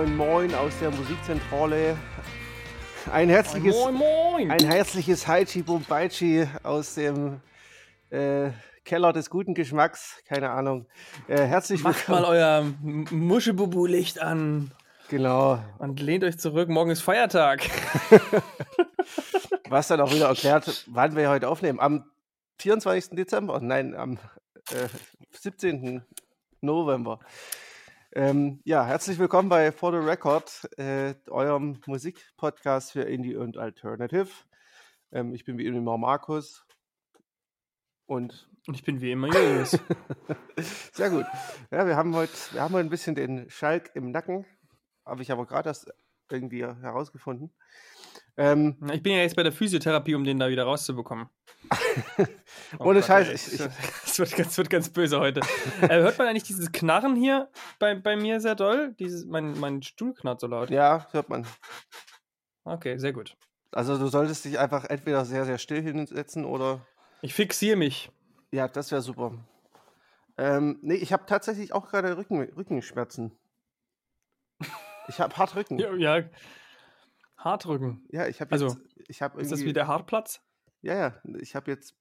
Moin Moin aus der Musikzentrale. Ein herzliches, Moin, moin. ein herzliches Haichi Bombaichi aus dem äh, Keller des guten Geschmacks. Keine Ahnung. Äh, herzlich Macht mal willkommen. euer M- Muschebubu-Licht an Genau. und lehnt euch zurück. Morgen ist Feiertag. Was dann auch wieder erklärt, wann wir heute aufnehmen. Am 24. Dezember, nein, am äh, 17. November. Ähm, ja, herzlich willkommen bei For the Record, äh, eurem Musikpodcast für Indie und Alternative. Ähm, ich bin wie immer Markus. Und Und ich bin wie immer Julius. sehr gut. Ja, wir haben heute, wir haben heute ein bisschen den Schalk im Nacken. Habe ich aber gerade erst irgendwie herausgefunden. Ähm, Ich bin ja jetzt bei der Physiotherapie, um den da wieder rauszubekommen. Oh Ohne Scheiß, ey, ich- Es wird, ganz- wird ganz böse heute. äh, hört man eigentlich dieses Knarren hier bei, bei mir sehr doll? Dieses, mein, mein Stuhl knarrt so laut. ja, hört man. Okay, sehr gut. Also du solltest dich einfach entweder sehr, sehr still hinsetzen oder... Ich fixiere mich. Ja, das wäre super. Ähm, nee, ich habe tatsächlich auch gerade Rücken, Rückenschmerzen. Ich habe hart Rücken. Ja, ja. Hartrücken. Ja, ich habe Also, jetzt... Ich habe Ist das wie der Hartplatz? Ja, ja, ich habe jetzt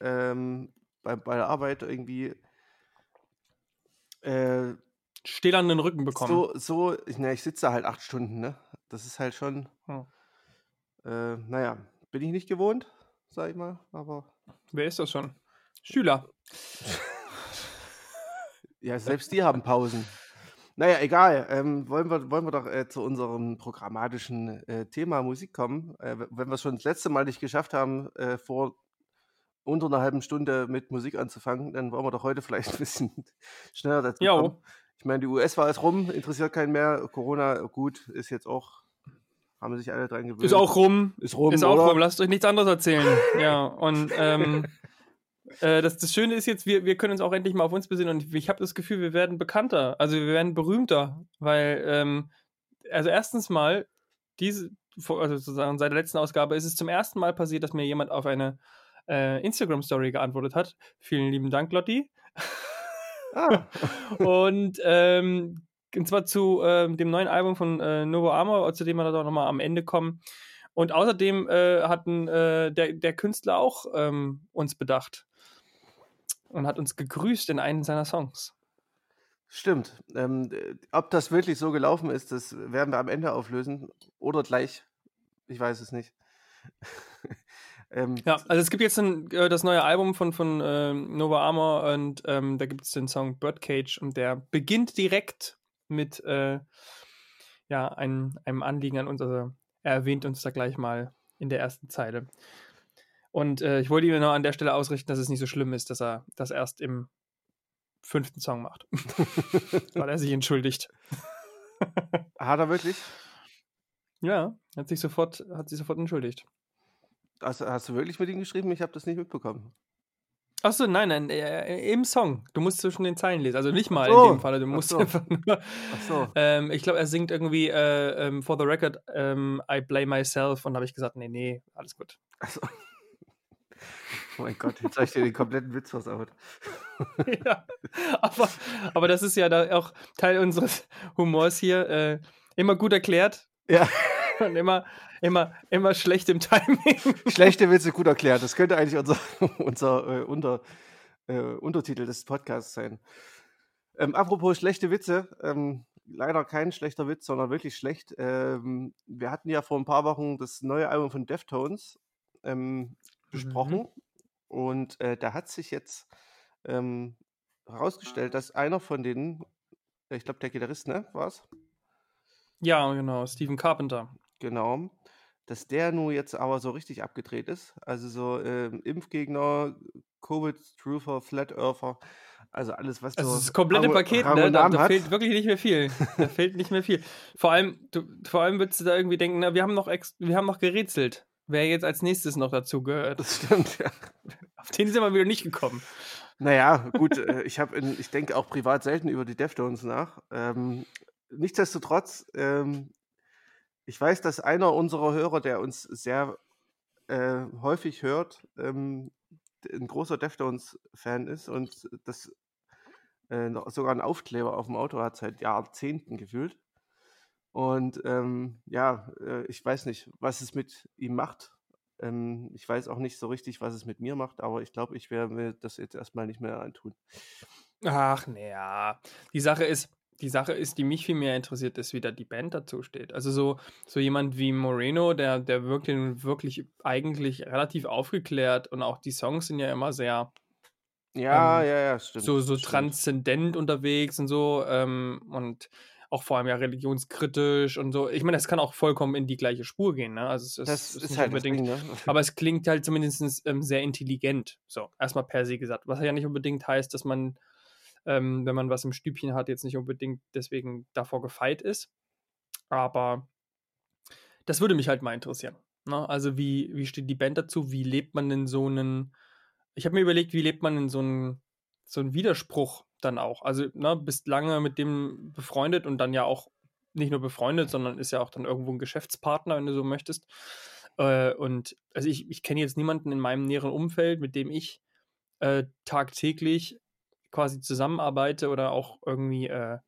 ähm, bei, bei der Arbeit irgendwie... Äh, Stählernen Rücken bekommen. so, so, ich, na, ich sitze halt acht Stunden, ne? Das ist halt schon... Hm. Äh, naja, bin ich nicht gewohnt, sag ich mal, aber... Wer ist das schon? Schüler. Ja, selbst die haben Pausen. Naja, egal. Ähm, wollen, wir, wollen wir doch äh, zu unserem programmatischen äh, Thema Musik kommen. Äh, wenn wir es schon das letzte Mal nicht geschafft haben, äh, vor unter einer halben Stunde mit Musik anzufangen, dann wollen wir doch heute vielleicht ein bisschen schneller dazu Jo. kommen. Ich meine, die US-Wahl ist rum, interessiert keinen mehr. Corona, gut, ist jetzt auch, haben sich alle dran gewöhnt. Ist auch rum. Ist rum, Ist auch oder? rum, lasst euch nichts anderes erzählen. ja, und ähm, äh, das, das Schöne ist jetzt, wir, wir können uns auch endlich mal auf uns besinnen und ich habe das Gefühl, wir werden bekannter, also wir werden berühmter, weil, ähm, also erstens mal, diese, also sozusagen seit der letzten Ausgabe ist es zum ersten Mal passiert, dass mir jemand auf eine äh, Instagram-Story geantwortet hat. Vielen lieben Dank, Lotti. Ah, und, ähm, und zwar zu ähm, dem neuen Album von äh, Novo Amor, zu dem wir da nochmal am Ende kommen. Und außerdem äh, hatten äh, der, der Künstler auch ähm, uns bedacht und hat uns gegrüßt in einem seiner Songs. stimmt. Ähm, äh, ob das wirklich so gelaufen ist, das werden wir am Ende auflösen. Oder gleich. Ich weiß es nicht. ähm, Ja, also es gibt jetzt ein, äh, das neue Album von, von ähm, Nova Armor und ähm, da gibt es den Song Birdcage und der beginnt direkt mit äh, ja, einem, einem Anliegen an uns. Also er erwähnt uns da gleich mal in der ersten Zeile. Und äh, ich wollte ihm noch an der Stelle ausrichten, dass es nicht so schlimm ist, dass er das erst im fünften Song macht. Weil er sich entschuldigt. Hat er wirklich? Ja, hat sich sofort, hat sich sofort entschuldigt. Hast, hast du wirklich mit ihm geschrieben? Ich habe das nicht mitbekommen. Achso, nein, nein, äh, im Song. Du musst zwischen den Zeilen lesen. Also nicht mal so, in dem Fall. Du ach musst so. einfach nur. Ach so. Ähm, ich glaube, er singt irgendwie äh, ähm, For the Record, ähm, I blame myself. Und da habe ich gesagt, nee, nee, alles gut. Achso. Oh mein Gott, jetzt habe ich dir den kompletten Witz versaut. ja, aber, aber das ist ja da auch Teil unseres Humors hier. Äh, immer gut erklärt Ja, und immer, immer, immer schlecht im Timing. schlechte Witze gut erklärt. Das könnte eigentlich unser, unser äh, Unter, äh, Untertitel des Podcasts sein. Ähm, apropos schlechte Witze, ähm, leider kein schlechter Witz, sondern wirklich schlecht. Ähm, wir hatten ja vor ein paar Wochen das neue Album von Deftones ähm, besprochen und äh, da hat sich jetzt ähm, herausgestellt, dass einer von denen, ich glaube der Gitarrist, ne, war's? ja, genau, Stephen Carpenter. Genau. Dass der nun jetzt aber so richtig abgedreht ist. Also so ähm, Impfgegner, Covid-Truther, Flat Earther, also alles, was Also so das ist komplette Rang- Paket, ne? Da, da fehlt wirklich nicht mehr viel. Da fehlt nicht mehr viel. Vor allem, du, vor allem würdest du da irgendwie denken, na, wir haben noch ex wir haben noch gerätselt, wer jetzt als nächstes noch dazu gehört. Das stimmt, ja. Auf den sind wir wieder nicht gekommen. Naja, gut, äh, ich habe, ich denke auch privat selten über die Deftones nach. Ähm, nichtsdestotrotz, ähm, ich weiß, dass einer unserer Hörer, der uns sehr äh, häufig hört, ähm, ein großer Deftones-Fan ist und das Äh, sogar einen Aufkleber auf dem Auto hat seit Jahrzehnten gefühlt. Und ähm, ja, äh, ich weiß nicht, was es mit ihm macht. Ähm, ich weiß auch nicht so richtig, was es mit mir macht, aber ich glaube, ich werde mir das jetzt erstmal nicht mehr antun. Ach, naja. Die Sache ist, die Sache ist, die mich viel mehr interessiert, ist, wie da die Band dazu steht. Also so, so jemand wie Moreno, der, der wirkt wirklich eigentlich relativ aufgeklärt und auch die Songs sind ja immer sehr ja, ähm, ja, ja, stimmt. So, so stimmt. transzendent unterwegs und so. Ähm, und auch vor allem ja religionskritisch und so. Ich meine, das kann auch vollkommen in die gleiche Spur gehen, ne? Also es, es das ist ist nicht halt unbedingt. Ding, ne? Aber es klingt halt zumindest ähm, sehr intelligent. So, erstmal per se gesagt. Was ja nicht unbedingt heißt, dass man, ähm, wenn man was im Stübchen hat, jetzt nicht unbedingt deswegen davor gefeit ist. Aber das würde mich halt mal interessieren. Ne? Also, wie, wie steht die Band dazu? Wie lebt man in so einen. Ich habe mir überlegt, wie lebt man in so einen, so einen Widerspruch dann auch. Also, ne, bist lange mit dem befreundet und dann ja auch nicht nur befreundet, sondern ist ja auch dann irgendwo ein Geschäftspartner, wenn du so möchtest. Äh, und also ich, ich kenne jetzt niemanden in meinem näheren Umfeld, mit dem ich äh, tagtäglich quasi zusammenarbeite oder auch irgendwie äh,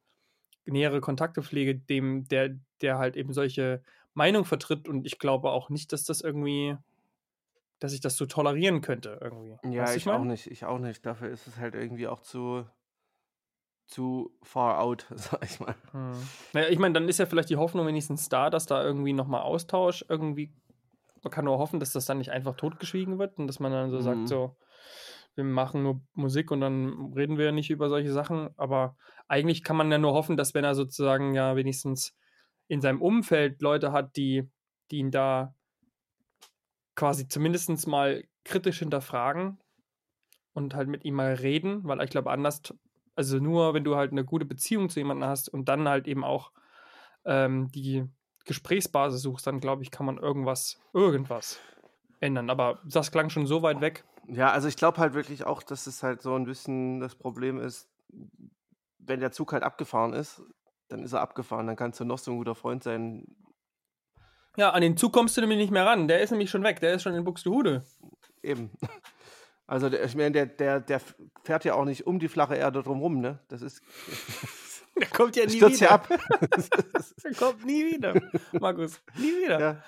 nähere Kontakte pflege, dem, der, der halt eben solche Meinung vertritt und ich glaube auch nicht, dass das irgendwie, dass ich das so tolerieren könnte irgendwie. Ja, Weißt du, ich auch nicht. Ich auch nicht. Dafür ist es halt irgendwie auch zu, zu far out, sag ich mal. Hm. Naja, ich meine, dann ist ja vielleicht die Hoffnung wenigstens da, dass da irgendwie nochmal Austausch irgendwie. Man kann nur hoffen, dass das dann nicht einfach totgeschwiegen wird und dass man dann so Mhm. sagt, so, wir machen nur Musik und dann reden wir ja nicht über solche Sachen. Aber eigentlich kann man ja nur hoffen, dass wenn er sozusagen ja wenigstens in seinem Umfeld Leute hat, die, die ihn da quasi zumindest mal kritisch hinterfragen und halt mit ihm mal reden, weil ich glaube, anders, also nur wenn du halt eine gute Beziehung zu jemandem hast und dann halt eben auch ähm, die Gesprächsbasis suchst, dann glaube ich, kann man irgendwas, irgendwas ändern. Aber das klang schon so weit weg. Ja, also ich glaube halt wirklich auch, dass es halt so ein bisschen das Problem ist, wenn der Zug halt abgefahren ist, dann ist er abgefahren. Dann kannst du noch so ein guter Freund sein. Ja, an den Zug kommst du nämlich nicht mehr ran. Der ist nämlich schon weg. Der ist schon in Buxtehude. Eben. Also der, ich meine, der, der, der fährt ja auch nicht um die flache Erde drumrum, ne? Das ist. Der kommt ja nie Stürzt ja wieder. ab. Der kommt nie wieder. Markus, nie wieder. ja.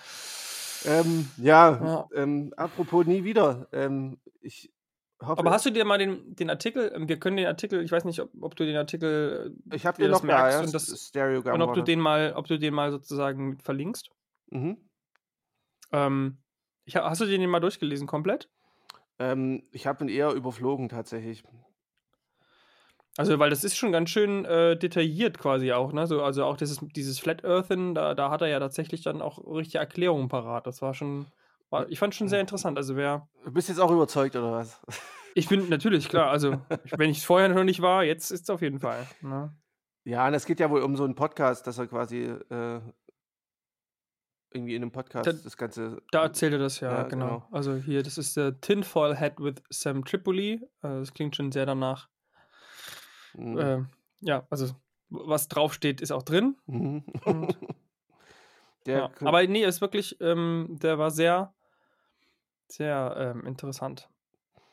Ähm, ja, Ja. Ähm, apropos nie wieder. Ähm, ich hoffe, Aber hast du dir mal den, den Artikel, ähm, wir können den Artikel, ich weiß nicht, ob, ob du den Artikel äh, ich habe dir den das noch da, merkst ja, und das- und ob du den mal, ob du den mal sozusagen verlinkst. Mhm. Ähm, ich, ha- hast du den mal durchgelesen komplett? Ähm, ich habe ihn eher überflogen tatsächlich. Also, weil das ist schon ganz schön äh, detailliert quasi auch, ne? So, also auch dieses, dieses Flat Earthen, da, da hat er ja tatsächlich dann auch richtige Erklärungen parat. Das war schon, war, ich fand schon sehr interessant. Also wer, Du bist jetzt auch überzeugt, oder was? ich bin natürlich, klar, also wenn ich es vorher noch nicht war, jetzt ist es auf jeden Fall. Ne? Ja, und es geht ja wohl um so einen Podcast, dass er quasi äh, irgendwie in einem Podcast Da- das Ganze. Da erzählt er das ja, Ja, genau. genau. Also hier, das ist der Tinfoil Head with Sam Tripoli. Äh, das klingt schon sehr danach. Mhm. Äh, ja, also was draufsteht, ist auch drin. Mhm. und- Ja. kö- Aber nee, ist wirklich, ähm, der war sehr, sehr ähm, interessant.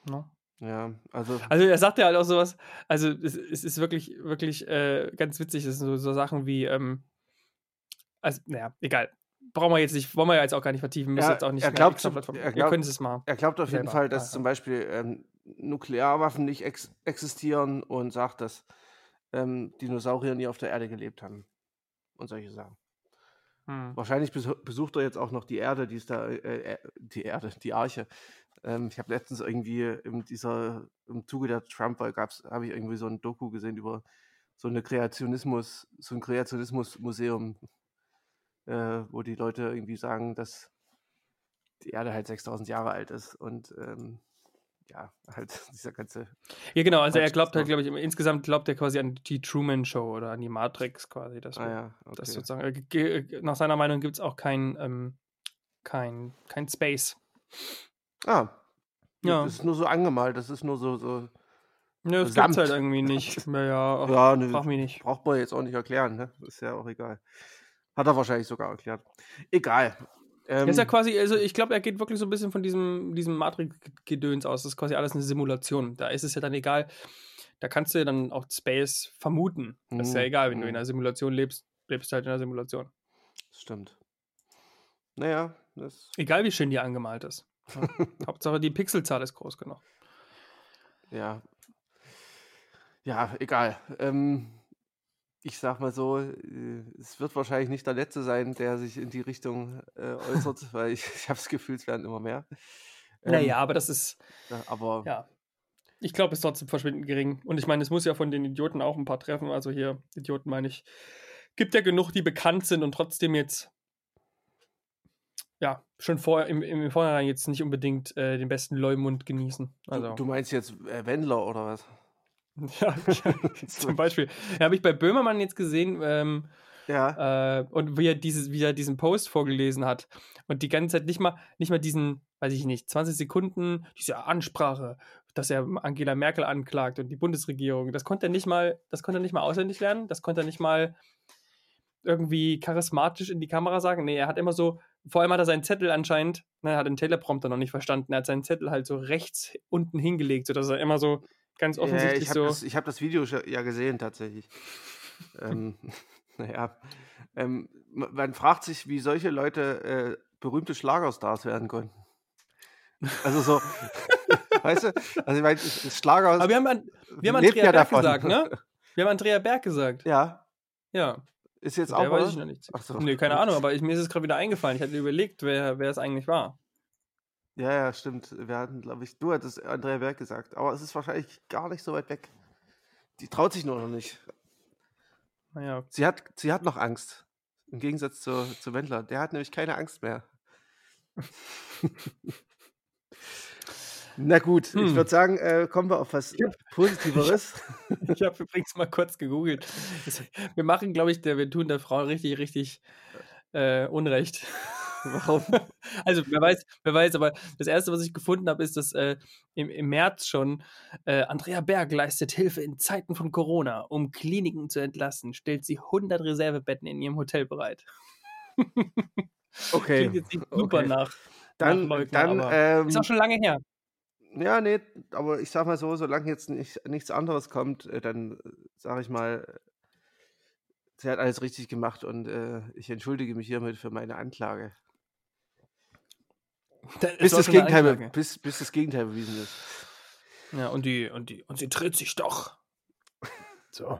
Ne? ja, also Also er sagt ja halt auch sowas, also es, es ist wirklich, wirklich äh, ganz witzig, das sind so, so Sachen wie, ähm, also, naja, egal. Brauchen wir jetzt nicht, wollen wir ja jetzt auch gar nicht vertiefen, müssen Ja, jetzt auch nicht er glaubt er Ihr glaubt- könnt es mal. er glaubt auf jeden selber, Fall, dass ja, zum Beispiel ähm, Nuklearwaffen nicht ex existieren und sagt, dass ähm, Dinosaurier nie auf der Erde gelebt haben. Und solche Sachen. Hm. Wahrscheinlich besu- besucht er jetzt auch noch die Erde, die ist da, äh, äh, die Erde, die Arche. Ähm, ich habe letztens irgendwie in dieser, im Zuge der Trump-Wahl gab's, habe ich irgendwie so ein Doku gesehen über so eine Kreationismus, so ein Kreationismus-Museum, äh, wo die Leute irgendwie sagen, dass die Erde halt 6000 Jahre alt ist und ähm, ja, halt dieser ganze, Ja, genau, also er glaubt halt, glaube ich, insgesamt glaubt er quasi an die Truman Show oder an die Matrix quasi. Das, ah ja, das okay. sozusagen, äh, ge- nach seiner Meinung gibt es auch kein, ähm, kein, kein Space. Ah, Ja. das ist nur so angemalt, das ist nur so, so Nö, das gibt's halt irgendwie nicht. Ja, ja, ach, ja, mich nicht. Braucht man jetzt auch nicht erklären, ne? Ist ja auch egal. Hat er wahrscheinlich sogar erklärt. Egal. Ähm, ist ja quasi, also ich glaube, er geht wirklich so ein bisschen von diesem, diesem Matrix-Gedöns aus. Das ist quasi alles eine Simulation. Da ist es ja dann egal. da kannst du ja dann auch Space vermuten. Das ist ja Mhm, egal, wenn du in mhm. einer Simulation lebst, lebst du halt in einer Simulation. Stimmt. Naja, das. Egal wie schön die angemalt ist. Hauptsache die Pixelzahl ist groß genug. Ja. Ja, egal. Ähm, ich sag mal so, äh, es wird wahrscheinlich nicht der Letzte sein, der sich in die Richtung äh, äußert, weil ich, ich habe das Gefühl, es werden immer mehr. Ähm, naja, aber das ist, ja, aber ja. Ich glaube, es ist trotzdem verschwindend gering. Und ich meine, es muss ja von den Idioten auch ein paar treffen. Also hier, Idioten meine ich, gibt ja genug, die bekannt sind und trotzdem jetzt, ja, schon vor, im, im Vorhinein jetzt nicht unbedingt äh, den besten Leumund genießen. Also. du, du meinst jetzt äh, Wendler oder was? Ja, zum Beispiel. Ja, habe ich bei Böhmermann jetzt gesehen ähm, Ja, äh, und wie er, dieses, wie er diesen Post vorgelesen hat und die ganze Zeit nicht mal, nicht mal diesen, weiß ich nicht, 20 Sekunden, diese Ansprache, dass er Angela Merkel anklagt und die Bundesregierung, das konnte er nicht mal, das konnte er nicht mal auswendig lernen, das konnte er nicht mal irgendwie charismatisch in die Kamera sagen. Nee, er hat immer so, vor allem hat er seinen Zettel anscheinend, ne, er hat den Teleprompter noch nicht verstanden, er hat seinen Zettel halt so rechts unten hingelegt, sodass er immer so ganz ja offensichtlich ich habe so. das, ich hab das Video ja gesehen tatsächlich. ähm, naja, ähm, man fragt sich, wie solche Leute äh, berühmte Schlagerstars werden konnten. Also so, weißt du, also ich meine, Schlager Aber wir haben, an, wir haben Andrea ja Berg davon. gesagt, ne? Wir haben Andrea Berg gesagt. Ja, Ja. ist jetzt Der auch weiß mal- ich noch nicht. Ach so. Nee, keine Ahnung, aber ich, mir ist es gerade wieder eingefallen. Ich hatte überlegt, wer, wer es eigentlich war. Ja, ja, stimmt. Wir hatten, glaube ich, du hattest Andrea Berg gesagt, aber es ist wahrscheinlich gar nicht so weit weg. Die traut sich nur noch nicht. Naja. Sie hat, sie hat noch Angst. Im Gegensatz zu, zu Wendler. Der hat nämlich keine Angst mehr. Na gut, ich Hm. würde sagen, äh, kommen wir auf was Ja. Positiveres. Ich habe übrigens mal kurz gegoogelt. Wir machen, glaube ich, der, wir tun der Frau richtig, richtig äh, Unrecht. Warum? Also, wer weiß, wer weiß, aber das Erste, was ich gefunden habe, ist, dass äh, im, im März schon äh, Andrea Berg leistet Hilfe in Zeiten von Corona. Um Kliniken zu entlassen, stellt sie 100 Reservebetten in ihrem Hotel bereit. Okay. Klingt jetzt nicht super okay. nach. Dann, Nachleugner, dann aber ähm, Ist auch schon lange her. ja, nee, aber ich sag mal so, solange jetzt nicht, nichts anderes kommt, äh, dann sage ich mal, äh, sie hat alles richtig gemacht und äh, ich entschuldige mich hiermit für meine Anklage. Bis das, Gegenteil, bis, bis das Gegenteil bewiesen ist. Ja, und die, und die, und sie dreht sich doch. So.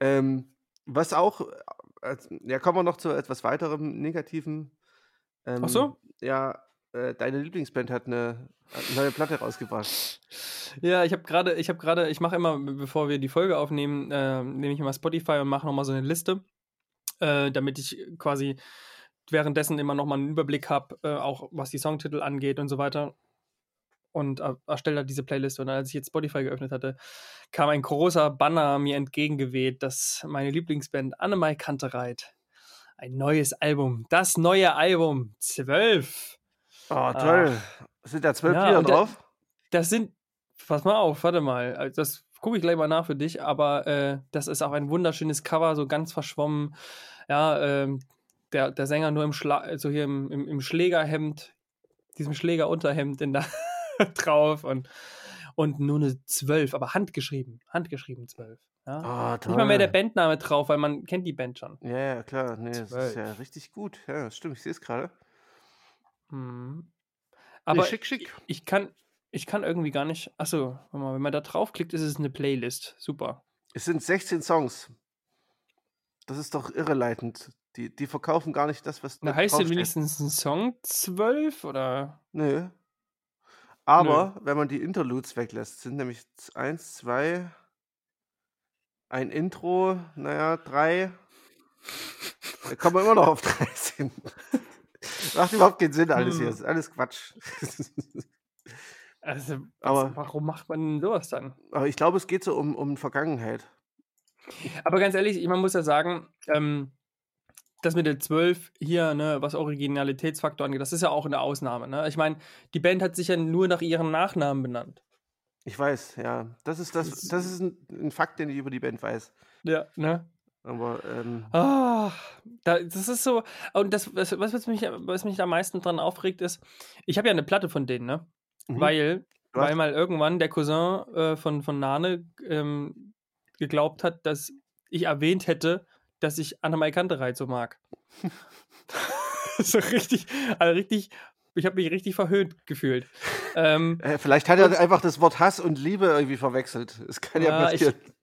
Ähm, was auch, äh, ja, kommen wir noch zu etwas weiterem Negativen. Ähm, Ach so? Ja, äh, deine Lieblingsband hat eine, hat eine neue Platte rausgebracht. Ja, ich habe gerade, ich habe gerade, ich mache immer, be- bevor wir die Folge aufnehmen, äh, nehme ich immer Spotify und mache nochmal so eine Liste, äh, damit ich quasi währenddessen immer nochmal einen Überblick habe, äh, auch was die Songtitel angeht und so weiter. Und äh, erstelle da diese Playlist. Und als ich jetzt Spotify geöffnet hatte, kam ein großer Banner mir entgegengeweht, dass meine Lieblingsband Annemai Kantereit ein neues Album, das neue Album 12 Oh, toll. Sind da zwölf Ja, Lieder da- drauf? Das sind, pass mal auf, warte mal, also das gucke ich gleich mal nach für dich, aber äh, das ist auch ein wunderschönes Cover, so ganz verschwommen. Ja, ähm, der, der Sänger nur im Schla also hier im, im, im Schlägerhemd, diesem Schlägerunterhemd in da drauf und, und nur eine 12, aber handgeschrieben, handgeschrieben 12. Ja? Oh, toll. Nicht mal mehr der Bandname drauf, weil man kennt die Band schon. Ja, ja, klar. Nee, das ist ja richtig gut. Ja, das stimmt. Ich sehe es gerade. Mhm. Nee, Aber schick, schick. ich kann, ich kann irgendwie gar nicht. Achso, wenn man da draufklickt, ist es eine Playlist. Super. Es sind 16 Songs. Das ist doch irreleitend. Die, die verkaufen gar nicht das, was Da da heißt denn wenigstens ein Song 12 oder? Nö. Aber wenn man die Interludes weglässt, sind nämlich z- eins, zwei, ein Intro, naja, drei. Da kommen wir immer noch auf 13. Macht überhaupt keinen Sinn alles hier. Hm. Das ist alles Quatsch. Also, Aber- warum macht man sowas dann? Aber ich glaube, es geht so um, um Vergangenheit. Aber ganz ehrlich, ich- man muss ja sagen, ähm, das mit der 12 hier, ne, was Originalitätsfaktor angeht, das ist ja auch eine Ausnahme. Ne? Ich meine, die Band hat sich ja nur nach ihren Nachnamen benannt. Ich weiß, ja. Das ist, das, Das ist- ein, ein Fakt, den ich über die Band weiß. Ja, ne? Aber ähm, Ah, da, das ist so. Und das, was, was, was, mich, was mich am meisten dran aufregt, ist, ich habe ja eine Platte von denen, ne? mhm. Weil weil mal irgendwann der Cousin äh, von, von Nane ähm, geglaubt hat, dass ich erwähnt hätte, dass ich Annemai Kantereit so mag. so richtig, also richtig, ich habe mich richtig verhöhnt gefühlt. Ähm, äh, Vielleicht hat er einfach das Wort Hass und Liebe irgendwie verwechselt. Das kann ja, ja passieren. Ich,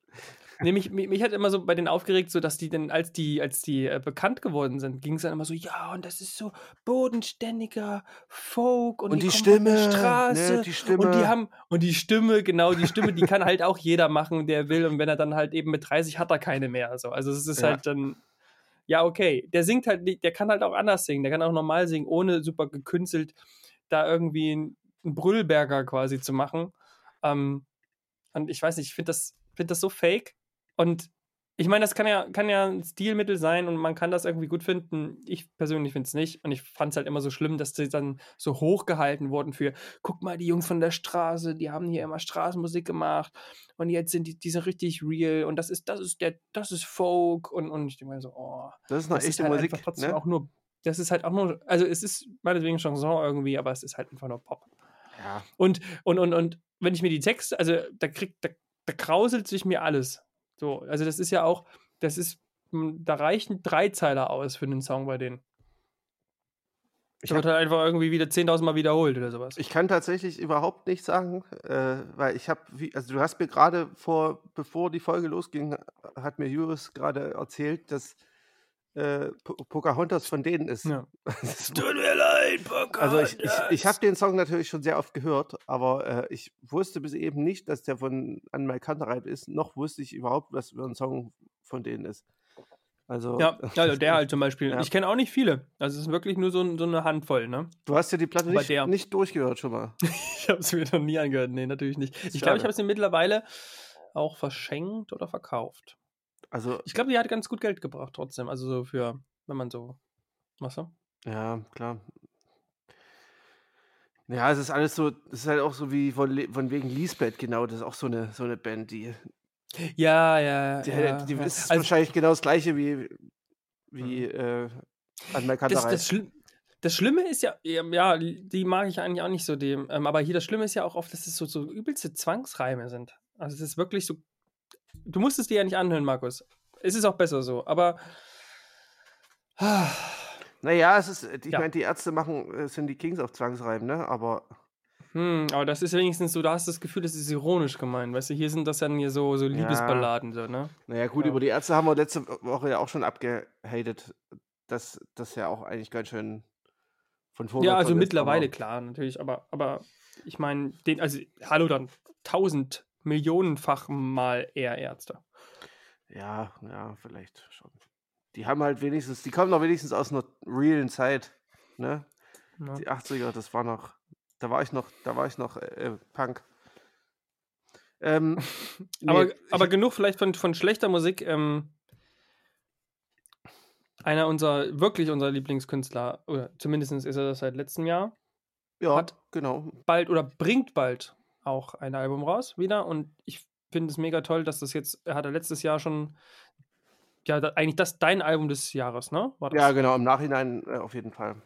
Nee, mich, mich, mich, hat immer so bei denen aufgeregt, so dass die dann, als die, als die äh, bekannt geworden sind, ging es dann immer so, ja, und das ist so bodenständiger Folk und, und die, die Stimme, ne, Straße ne, die Stimme. und die haben und die Stimme, genau, die Stimme, die kann halt auch jeder machen, der will und wenn er dann halt eben mit 30 hat er keine mehr, so. Also es ist ja. halt dann ja, okay, der singt halt, der kann halt auch anders singen, der kann auch normal singen, ohne super gekünstelt da irgendwie einen Brüllberger quasi zu machen. Ähm, und ich weiß nicht, ich finde das, find das so fake. Und ich meine, das kann ja, kann ja ein Stilmittel sein und man kann das irgendwie gut finden. Ich persönlich finde es nicht. Und ich fand es halt immer so schlimm, dass sie dann so hochgehalten wurden für, guck mal, die Jungs von der Straße, die haben hier immer Straßenmusik gemacht und jetzt sind die, die sind richtig real und das ist, das ist der, das ist Folk und, und ich denke mir so, oh. Das ist noch echte halt Musik. Trotzdem ne? auch nur, das ist halt auch nur, also es ist meinetwegen Chanson irgendwie, aber es ist halt einfach nur Pop. Ja. Und, und, und, und wenn ich mir die Texte, also da kriegt, da, da krauselt sich mir alles. So, also das ist ja auch, das ist, hm, da reichen drei Zeiler aus für einen Song bei denen. Ich wird halt einfach irgendwie wieder 10.000 Mal wiederholt oder sowas. Ich kann tatsächlich überhaupt nicht sagen, äh, weil ich habe, also du hast mir gerade vor, bevor die Folge losging, hat mir Juris gerade erzählt, dass äh, Pocahontas von denen ist. Ja. Tut mir leid, Pocahontas. Also ich, ich, ich habe den Song natürlich schon sehr oft gehört, aber äh, ich wusste bis eben nicht, dass der von Anmal Kantereit ist, noch wusste ich überhaupt, was für ein Song von denen ist. Also, ja, also der halt zum Beispiel. Ja. Ich kenne auch nicht viele. Also es ist wirklich nur so, so eine Handvoll, ne? Du hast ja die Platte nicht, nicht, durchgehört schon mal. ich habe sie mir noch nie angehört. Nee, natürlich nicht. Ich glaube, ich habe sie mittlerweile auch verschenkt oder verkauft. Also, ich glaube, die hat ganz gut Geld gebracht trotzdem. Also so für, wenn man so. Was so? Ja, klar. Ja, es ist alles so, es ist halt auch so wie von, von wegen Lisbeth, genau, das ist auch so eine, so eine Band, die. Ja, ja, die, ja. Die, die ist also, wahrscheinlich genau das gleiche wie, wie äh, an das, das, Schli das Schlimme ist ja, ja, die mag ich eigentlich auch nicht so dem, ähm, aber hier das Schlimme ist ja auch oft, dass es so, so übelste Zwangsreime sind. Also es ist wirklich so du musst es dir ja nicht anhören, Markus. Es ist auch besser so, aber. Naja, es ist, ich ja. meine, die Ärzte machen, äh, sind die Kings auf Zwangsreiben, ne? Aber. Hm, aber das ist wenigstens so, da hast du das Gefühl, das ist ironisch gemeint. Weißt du, hier sind das dann hier so, so Liebesballaden, ja. so, ne? Naja, gut, ja. über die Ärzte haben wir letzte Woche ja auch schon abgehatet, dass das ja auch eigentlich ganz schön von vorne Ja, also mittlerweile, ist, klar, natürlich, aber, aber ich meine, den, also, hallo dann, tausend millionenfach mal eher Ärzte. Ja, ja, vielleicht schon. Die haben halt wenigstens, die kommen doch wenigstens aus einer realen Zeit, ne? Ja. Die 80er, das war noch, da war ich noch, da war ich noch äh, Punk. Ähm, nee, aber, aber genug vielleicht von, von schlechter Musik. Ähm, einer unserer, wirklich unserer Lieblingskünstler, oder zumindest ist er das seit letztem Jahr. Ja, hat genau. Bald oder bringt bald auch ein Album raus wieder und ich finde es mega toll, dass das jetzt, er hatte letztes Jahr schon, ja, da, eigentlich das dein Album des Jahres, ne? Ja, genau, im Nachhinein äh, auf jeden Fall.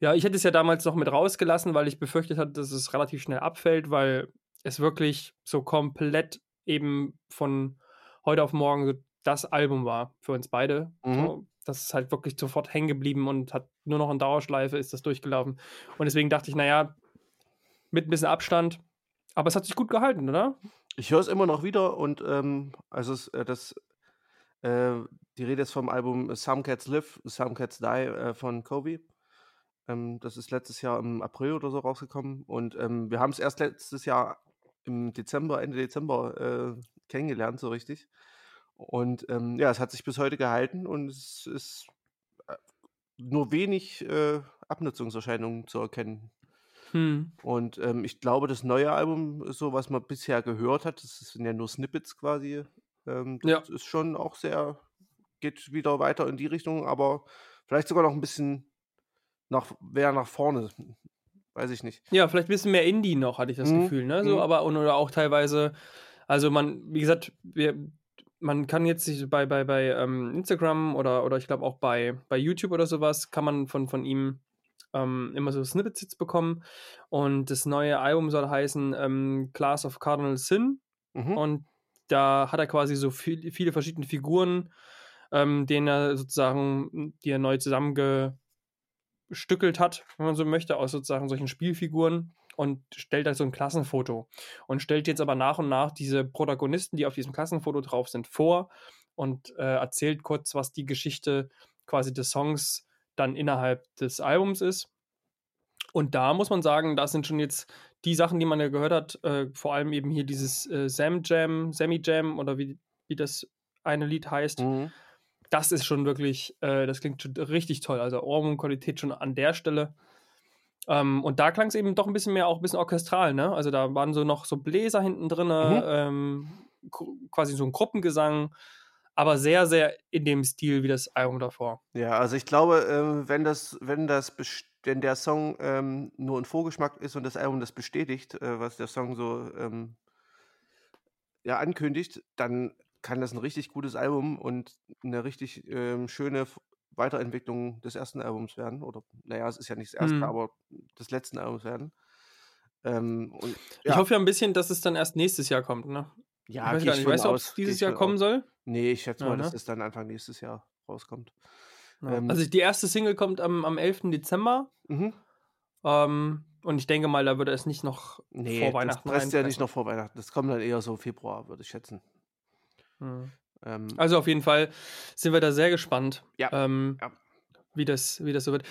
Ja, ich hätte es ja damals noch mit rausgelassen, weil ich befürchtet hatte, dass es relativ schnell abfällt, weil es wirklich so komplett eben von heute auf morgen das Album war für uns beide. Mhm. So, das ist halt wirklich sofort hängen geblieben und hat nur noch in Dauerschleife ist das durchgelaufen. Und deswegen dachte ich, naja, mit ein bisschen Abstand aber es hat sich gut gehalten, oder? Ich höre es immer noch wieder und ähm, also äh, das, äh, die Rede ist vom Album Some Cats Live, Some Cats Die äh, von Kobe. Ähm, das ist letztes Jahr im April oder so rausgekommen und ähm, wir haben es erst letztes Jahr im Dezember, Ende Dezember äh, kennengelernt, so richtig. Und ähm, ja, es hat sich bis heute gehalten und es ist äh, nur wenig äh, Abnutzungserscheinungen zu erkennen. Hm. Und ähm, ich glaube, das neue Album, so was man bisher gehört hat, das sind ja nur Snippets quasi, ähm, das ja. ist schon auch sehr, geht wieder weiter in die Richtung, aber vielleicht sogar noch ein bisschen nach, mehr nach vorne. Weiß ich nicht. Ja, vielleicht ein bisschen mehr Indie noch, hatte ich das mhm. Gefühl, ne? So, mhm. aber und, oder auch teilweise, also man, wie gesagt, wir, man kann jetzt sich bei, bei, bei ähm, Instagram oder, oder ich glaube auch bei, bei YouTube oder sowas, kann man von, von ihm ähm, immer so Snippets jetzt bekommen. Und das neue Album soll heißen ähm, Class of Cardinal Sin. Mhm. Und da hat er quasi so viel, viele verschiedene Figuren, ähm, denen er sozusagen, die er neu zusammengestückelt hat, wenn man so möchte, aus sozusagen solchen Spielfiguren und stellt da so ein Klassenfoto und stellt jetzt aber nach und nach diese Protagonisten, die auf diesem Klassenfoto drauf sind, vor und äh, erzählt kurz, was die Geschichte quasi des Songs dann innerhalb des Albums ist. Und da muss man sagen, das sind schon jetzt die Sachen, die man ja gehört hat, äh, vor allem eben hier dieses äh, Sam Jam, Sammy Jam oder wie, wie das eine Lied heißt. Mhm. Das ist schon wirklich, äh, das klingt schon richtig toll. Also Ohrwurm-Qualität schon an der Stelle. Ähm, und da klang es eben doch ein bisschen mehr auch ein bisschen orchestral, ne? Also da waren so noch so Bläser hinten drin, Mhm. ähm, qu- quasi so ein Gruppengesang, aber sehr, sehr in dem Stil wie das Album davor. Ja, also ich glaube, ähm, wenn das, wenn das, wenn der Song ähm, nur ein Vorgeschmack ist und das Album das bestätigt, äh, was der Song so ähm, ja, ankündigt, dann kann das ein richtig gutes Album und eine richtig ähm, schöne Weiterentwicklung des ersten Albums werden. Oder, naja, es ist ja nicht das erste, Hm. aber des letzten Albums werden. Ähm, und Ich ja, hoffe ja ein bisschen, dass es dann erst nächstes Jahr kommt, ne? Ich ja, weiß ich nicht, weißt du, ob es dieses ich Jahr kommen aus. soll? Nee, ich schätze Ja, mal, dass ne? es dann Anfang nächstes Jahr rauskommt. Ja. Ähm, Also die erste Single kommt am, am 11. Dezember. mhm. Ähm, und ich denke mal, da würde es nicht noch Nee, vor das Weihnachten presst ja nicht noch vor Weihnachten. Das kommt dann eher so Februar, würde ich schätzen. Hm. Ähm, Also auf jeden Fall sind wir da sehr gespannt, Ja, ähm, ja. wie, das, wie das so wird.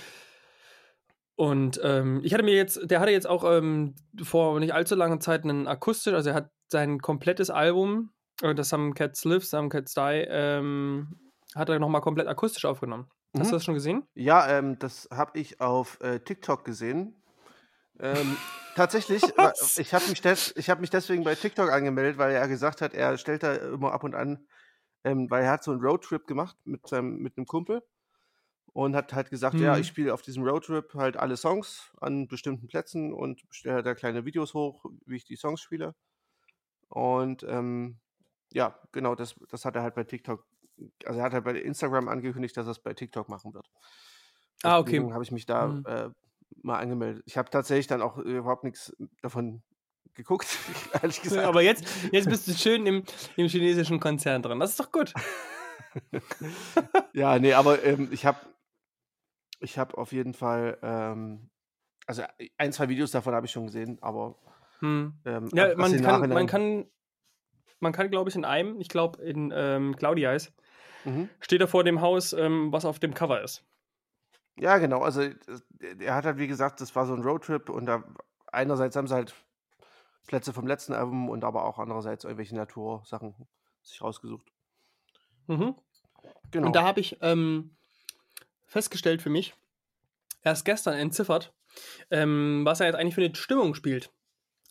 Und ähm, ich hatte mir jetzt, der hatte jetzt auch ähm, vor nicht allzu langer Zeit einen akustisch, also er hat sein komplettes Album, das haben Cats Live, Some Cats Die, ähm, hat er nochmal komplett akustisch aufgenommen. Hast Mhm. du das schon gesehen? Ja, ähm, das habe ich auf äh, TikTok gesehen. Ähm, tatsächlich, wa- Was? ich habe mich, des, ich hab mich deswegen bei TikTok angemeldet, weil er gesagt hat, er stellt da immer ab und an, ähm, weil er hat so einen Roadtrip gemacht mit, seinem, mit einem Kumpel und hat halt gesagt, ja, ich Mhm. spiele auf diesem Roadtrip halt alle Songs an bestimmten Plätzen und stelle da kleine Videos hoch, wie ich die Songs spiele. Und ähm, ja, genau, das, das hat er halt bei TikTok, also er hat halt bei Instagram angekündigt, dass er es bei TikTok machen wird. Ah, okay. Deswegen habe ich mich da Mhm. äh, mal angemeldet. Ich habe tatsächlich dann auch überhaupt nichts davon geguckt, ehrlich gesagt. Aber jetzt, jetzt bist du schön im, im chinesischen Konzern drin. Das ist doch gut. ja, nee, aber ähm, ich habe ich hab auf jeden Fall, ähm, also ein, zwei Videos davon habe ich schon gesehen, aber Hm. ähm, Ja, man kann, man kann, man kann, glaube ich, in einem, ich glaube in ähm, Claudiais, Mhm. steht da vor dem Haus, ähm, was auf dem Cover ist. Ja, genau. Also das- er hat halt, wie gesagt, das war so ein Roadtrip und da einerseits haben sie halt Plätze vom letzten Album und aber auch andererseits irgendwelche Natursachen sich rausgesucht. Mhm. Genau. Und da habe ich ähm, festgestellt für mich, erst gestern entziffert, ähm, was er jetzt eigentlich für eine Stimmung spielt.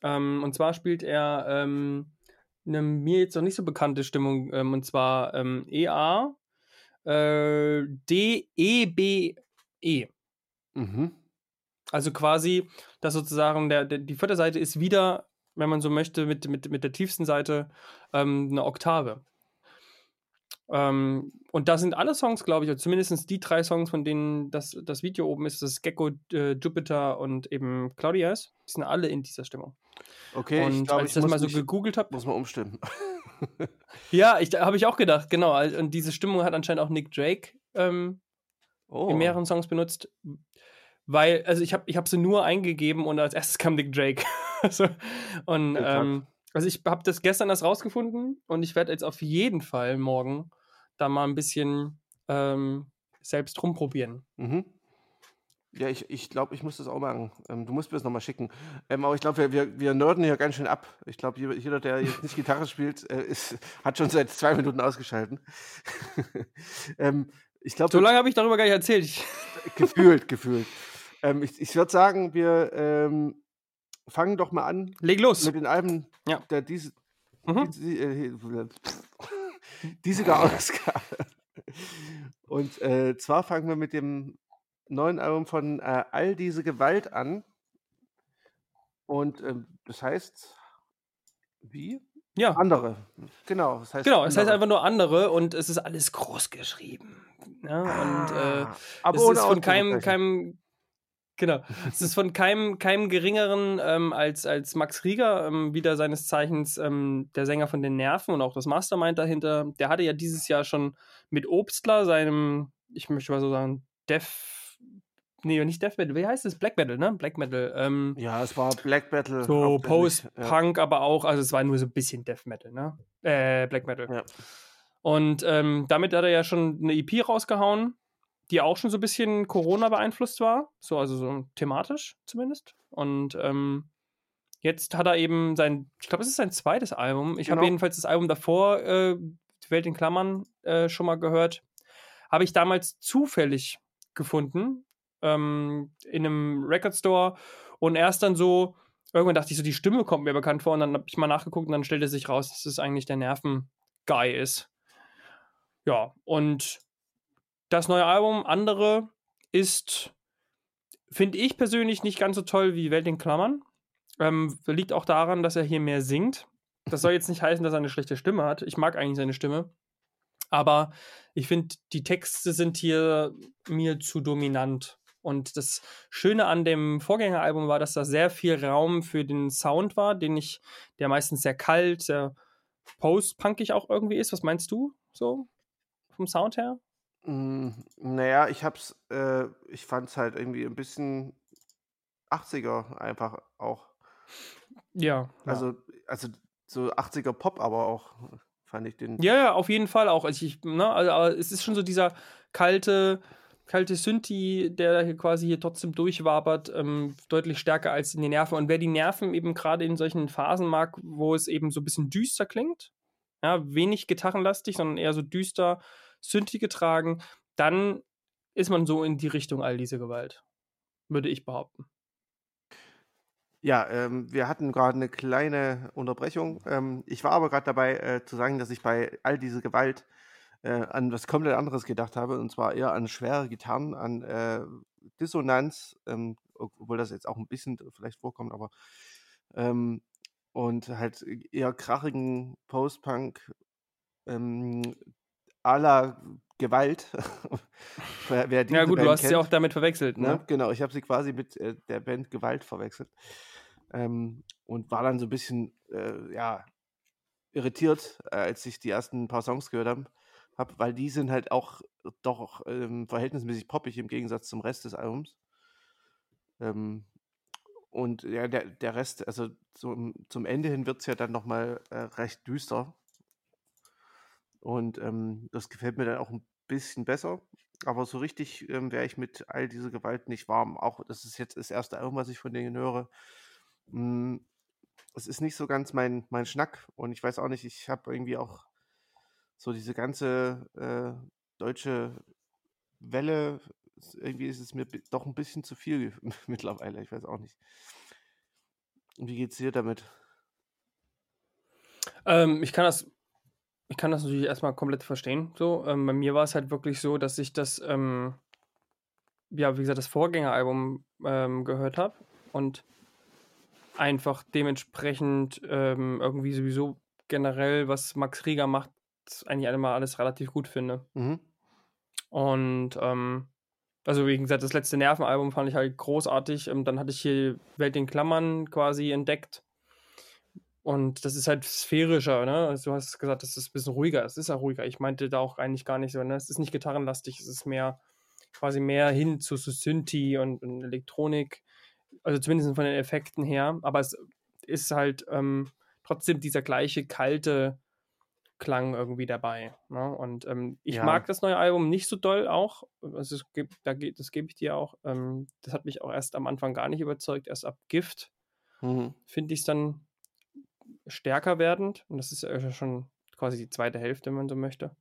Ähm, und zwar spielt er ähm, eine mir jetzt noch nicht so bekannte Stimmung, ähm, und zwar ähm, EA äh, D E B E. mhm. Also quasi, dass sozusagen der, der, die vierte Seite ist wieder, wenn man so möchte, mit, mit, mit der tiefsten Seite ähm, eine Oktave. Ähm, und da sind alle Songs, glaube ich, oder zumindest die drei Songs, von denen das, das Video oben ist, das ist Gecko, äh, Jupiter und eben Claudius, die sind alle in dieser Stimmung. Okay, und ich glaube, als ich das mal so mich, gegoogelt habe, muss mal umstimmen. ja, habe ich auch gedacht, genau. Und diese Stimmung hat anscheinend auch Nick Drake ähm, oh. in mehreren Songs benutzt. Weil, also ich habe ich hab sie nur eingegeben und als erstes kam Nick Drake. also, und ähm, also ich habe das gestern erst rausgefunden und ich werde jetzt auf jeden Fall morgen da mal ein bisschen ähm, selbst rumprobieren. Mhm. Ja, ich, ich glaube, ich muss das auch machen. Ähm, du musst mir das nochmal schicken. Ähm, aber ich glaube, wir, wir, wir nerden hier ganz schön ab. Ich glaube, jeder, der jetzt nicht Gitarre spielt, äh, ist, hat schon seit zwei Minuten ausgeschalten. ähm, ich glaube, So lange habe ich darüber gar nicht erzählt. Gefühlt, gefühlt. Ähm, ich ich würde sagen, wir ähm, fangen doch mal an leg los. mit den Alben Ja. der diese, Mhm. diese, äh, diese Ausgabe. Und äh, zwar fangen wir mit dem neuen Album von äh, All diese Gewalt an. Und ähm, das heißt, wie? Ja, Andere. Genau, das heißt genau. Es heißt einfach nur andere und es ist alles groß geschrieben. Ja, und äh, Ah, aber es ist von keinem, keinem. Genau. Es ist von keinem, keinem geringeren ähm, als, als Max Rieger, ähm, wieder seines Zeichens ähm, der Sänger von den Nerven und auch das Mastermind dahinter. Der hatte ja dieses Jahr schon mit Obstler, seinem, ich möchte mal so sagen, Death. Nee, nicht Death Metal, wie heißt es? Black Metal, ne? Black Metal. Ähm, ja, es war Black Metal. so Post-Punk, ja. aber auch, also es war nur so ein bisschen Death Metal, ne? Äh, Black Metal. Ja. Und ähm, damit hat er ja schon eine EP rausgehauen die auch schon so ein bisschen Corona beeinflusst war, so also so thematisch zumindest. Und ähm, jetzt hat er eben sein, ich glaube, es ist sein zweites Album. Ich genau. habe jedenfalls das Album davor, äh, Die Welt in Klammern, äh, schon mal gehört. Habe ich damals zufällig gefunden ähm, in einem Record Store und erst dann so, irgendwann dachte ich so, die Stimme kommt mir bekannt vor und dann habe ich mal nachgeguckt und dann stellte sich raus, dass es eigentlich der Nerven-Guy ist. Ja, und das neue Album, andere, ist, finde ich persönlich nicht ganz so toll wie Welt in Klammern. Ähm, liegt auch daran, dass er hier mehr singt. Das soll jetzt nicht heißen, dass er eine schlechte Stimme hat. Ich mag eigentlich seine Stimme. Aber ich finde, die Texte sind hier mir zu dominant. Und das Schöne an dem Vorgängeralbum war, dass da sehr viel Raum für den Sound war, den ich, der meistens sehr kalt, sehr post-punkig auch irgendwie ist. Was meinst du so vom Sound her? Hm, naja, ich hab's, äh, ich fand's halt irgendwie ein bisschen 80er einfach auch. Ja, ja. Also, also so 80er Pop, aber auch fand ich den. Ja, ja, auf jeden Fall auch. Also ich, ne, also, aber es ist schon so dieser kalte, kalte Synthi, der hier quasi hier trotzdem durchwabert, ähm, deutlich stärker als in den Nerven. Und wer die Nerven eben gerade in solchen Phasen mag, wo es eben so ein bisschen düster klingt, ja, wenig gitarrenlastig, sondern eher so düster, Synthi getragen, dann ist man so in die Richtung all diese Gewalt. Würde ich behaupten. Ja, ähm, wir hatten gerade eine kleine Unterbrechung. Ähm, ich war aber gerade dabei äh, zu sagen, dass ich bei all diese Gewalt äh, an was komplett anderes gedacht habe, und zwar eher an schwere Gitarren, an äh, Dissonanz, ähm, obwohl das jetzt auch ein bisschen vielleicht vorkommt, aber ähm, und halt eher krachigen Post-Punk, ähm, aller Gewalt. wer ja gut, Band du hast kennt, sie auch damit verwechselt, ne? ne? Genau, ich habe sie quasi mit äh, der Band Gewalt verwechselt. Ähm, und war dann so ein bisschen, äh, ja, irritiert, äh, als ich die ersten paar Songs gehört habe, hab, weil die sind halt auch doch ähm, verhältnismäßig poppig im Gegensatz zum Rest des Albums. Ähm, und ja, der, der Rest, also zum, zum Ende hin wird es ja dann nochmal äh, recht düster. Und ähm, das gefällt mir dann auch ein bisschen besser. Aber so richtig ähm, wäre ich mit all dieser Gewalt nicht warm. Auch das ist jetzt das erste Album, was ich von denen höre. Mm, es ist nicht so ganz mein, mein Schnack. Und ich weiß auch nicht, ich habe irgendwie auch so diese ganze äh, deutsche Welle. Irgendwie ist es mir doch ein bisschen zu viel mittlerweile. Ich weiß auch nicht. Wie geht's dir damit? Ähm, ich kann das ich kann das natürlich erstmal komplett verstehen. So, ähm, bei mir war es halt wirklich so, dass ich das, ähm, ja, wie gesagt, das Vorgängeralbum ähm, gehört habe und einfach dementsprechend ähm, irgendwie sowieso generell, was Max Rieger macht, eigentlich einmal alles relativ gut finde. Mhm. Und ähm, also wie gesagt, das letzte Nervenalbum fand ich halt großartig. Ähm, dann hatte ich hier Welt in Klammern quasi entdeckt und das ist halt sphärischer, ne? Also du hast gesagt, das ist ein bisschen ruhiger. Es ist ja ruhiger. Ich meinte da auch eigentlich gar nicht so, ne? Es ist nicht gitarrenlastig, es ist mehr quasi mehr hin zu so Synthi und, und, Elektronik. Also zumindest von den Effekten her. Aber es ist halt ähm, trotzdem dieser gleiche kalte Klang irgendwie dabei. Ne? Und ähm, ich ja. mag das neue Album nicht so doll auch. Also es gibt, da geht, das gebe ich dir auch. Ähm, das hat mich auch erst am Anfang gar nicht überzeugt. Erst ab Gift mhm. finde ich es dann stärker werdend. Und das ist ja schon quasi die zweite Hälfte, wenn man so möchte.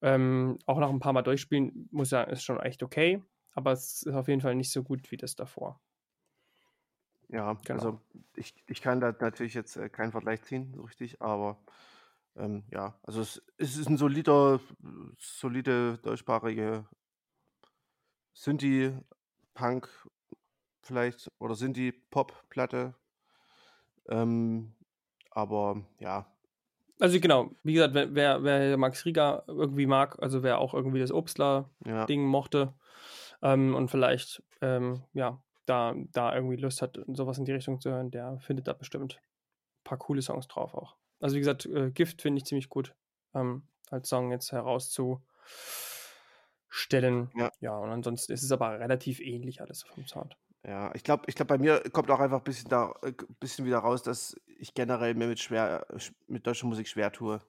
Ähm, auch nach ein paar Mal durchspielen, muss ja, ist schon echt okay. Aber es ist auf jeden Fall nicht so gut wie das davor. Ja, genau. also ich, ich kann da natürlich jetzt äh, keinen Vergleich ziehen, so richtig, aber ähm, ja, also es, es ist ein solider, solide deutschsprachige Synthie-Punk vielleicht oder Synthie-Pop-Platte. Ähm, aber ja. Also genau, wie gesagt, wer, wer Max Rieger irgendwie mag, also wer auch irgendwie das Obstler-Ding ja. mochte ähm, und vielleicht ähm, ja da, da irgendwie Lust hat, sowas in die Richtung zu hören, der findet da bestimmt ein paar coole Songs drauf auch. Also wie gesagt, äh, Gift finde ich ziemlich gut, ähm, als Song jetzt herauszustellen. Ja. ja, und ansonsten ist es aber relativ ähnlich alles vom Sound. Ja, ich glaube, ich glaub, bei mir kommt auch einfach ein bisschen, da, äh, bisschen wieder raus, dass ich generell mir mit, schwer, mit deutscher Musik schwer tue.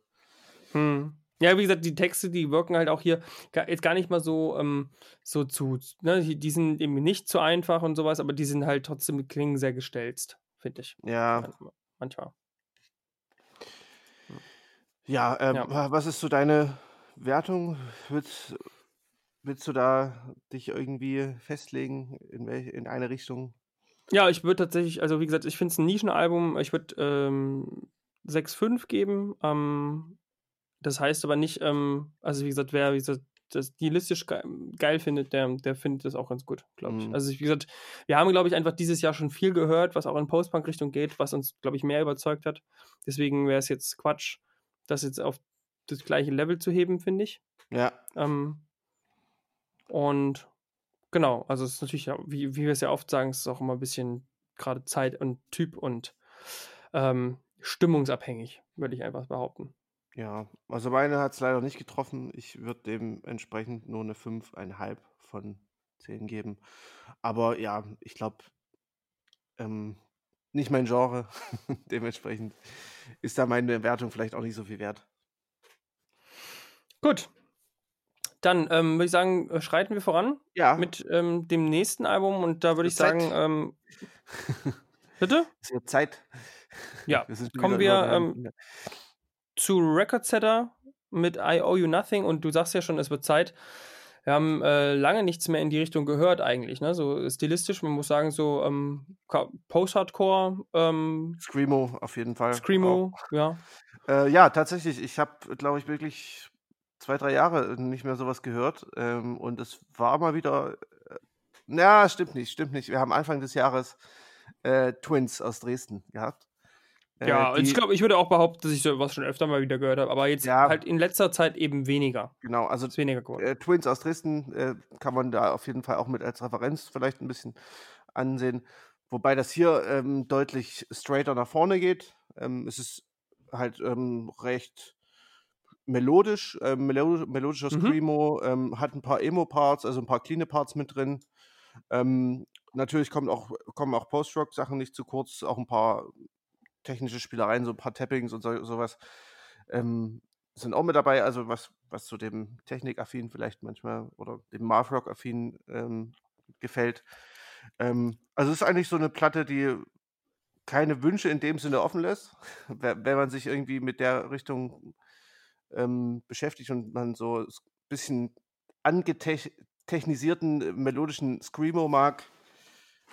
Hm. Ja, wie gesagt, die Texte, die wirken halt auch hier jetzt gar nicht mal so, ähm, so zu, ne, die sind eben nicht zu einfach und sowas, aber die sind halt trotzdem klingen sehr gestelzt, finde ich. Ja. Manchmal. Ja, ähm, ja, was ist so deine Wertung? Willst, willst du da dich irgendwie festlegen, in, welche, in eine Richtung? Ja, ich würde tatsächlich, also wie gesagt, ich finde es ein Nischenalbum. Ich würde ähm, 6,5 geben. Ähm, das heißt aber nicht, ähm, also wie gesagt, wer wie gesagt, das stilistisch geil findet, der, der findet das auch ganz gut, glaube ich. Mhm. Also wie gesagt, wir haben, glaube ich, einfach dieses Jahr schon viel gehört, was auch in Post-Punk-Richtung geht, was uns, glaube ich, mehr überzeugt hat. Deswegen wäre es jetzt Quatsch, das jetzt auf das gleiche Level zu heben, finde ich. Ja. Ähm, und genau, also es ist natürlich, wie, wie wir es ja oft sagen, es ist auch immer ein bisschen gerade Zeit und Typ und ähm, stimmungsabhängig, würde ich einfach behaupten. Ja, also meine hat es leider nicht getroffen. Ich würde dementsprechend nur eine 5,5 von 10 geben. Aber ja, ich glaube, ähm, nicht mein Genre. Dementsprechend ist da meine Wertung vielleicht auch nicht so viel wert. Gut. Dann ähm, würde ich sagen, äh, schreiten wir voran Ja, mit ähm, dem nächsten Album und da würde ich sagen, Zeit. ähm, bitte? Es wird Zeit. Ja, kommen wir ähm, zu Record Setter mit I Owe You Nothing und du sagst ja schon, es wird Zeit. Wir haben äh, lange nichts mehr in die Richtung gehört eigentlich, ne? So stilistisch, man muss sagen, so ähm, Post-Hardcore, ähm, Screamo auf jeden Fall. Auch. Screamo, ja. Äh, ja, tatsächlich. Ich habe, glaube ich, wirklich zwei, drei Jahre nicht mehr sowas gehört. Ähm, und es war mal wieder. Äh, na, stimmt nicht, stimmt nicht. Wir haben Anfang des Jahres äh, Twins aus Dresden gehabt. Äh, Ja, und ich die, glaube, ich würde auch behaupten, dass ich sowas schon öfter mal wieder gehört habe, aber jetzt ja, halt in letzter Zeit eben weniger. genau. Also Ist weniger geworden. äh, Twins aus Dresden äh, kann man da auf jeden Fall auch mit als Referenz vielleicht ein bisschen ansehen. Wobei das hier ähm, deutlich straighter nach vorne geht. Ähm, es ist halt ähm, recht melodisch, ähm, melo melodischer Mhm. Screamo, ähm, hat ein paar Emo-Parts, also ein paar cleane Parts mit drin. Ähm, natürlich kommt auch, kommen auch Post-Rock-Sachen nicht zu kurz, auch ein paar technische Spielereien, so ein paar Tappings und so, sowas ähm, sind auch mit dabei. Also was, was zu dem Technikaffin vielleicht manchmal oder dem Math-Rock-Affin ähm, gefällt. Ähm, also es ist eigentlich so eine Platte, die keine Wünsche in dem Sinne offen lässt, wenn man sich irgendwie mit der Richtung ähm, beschäftigt und man so ein bisschen angetechnisierten äh, melodischen Screamo mag,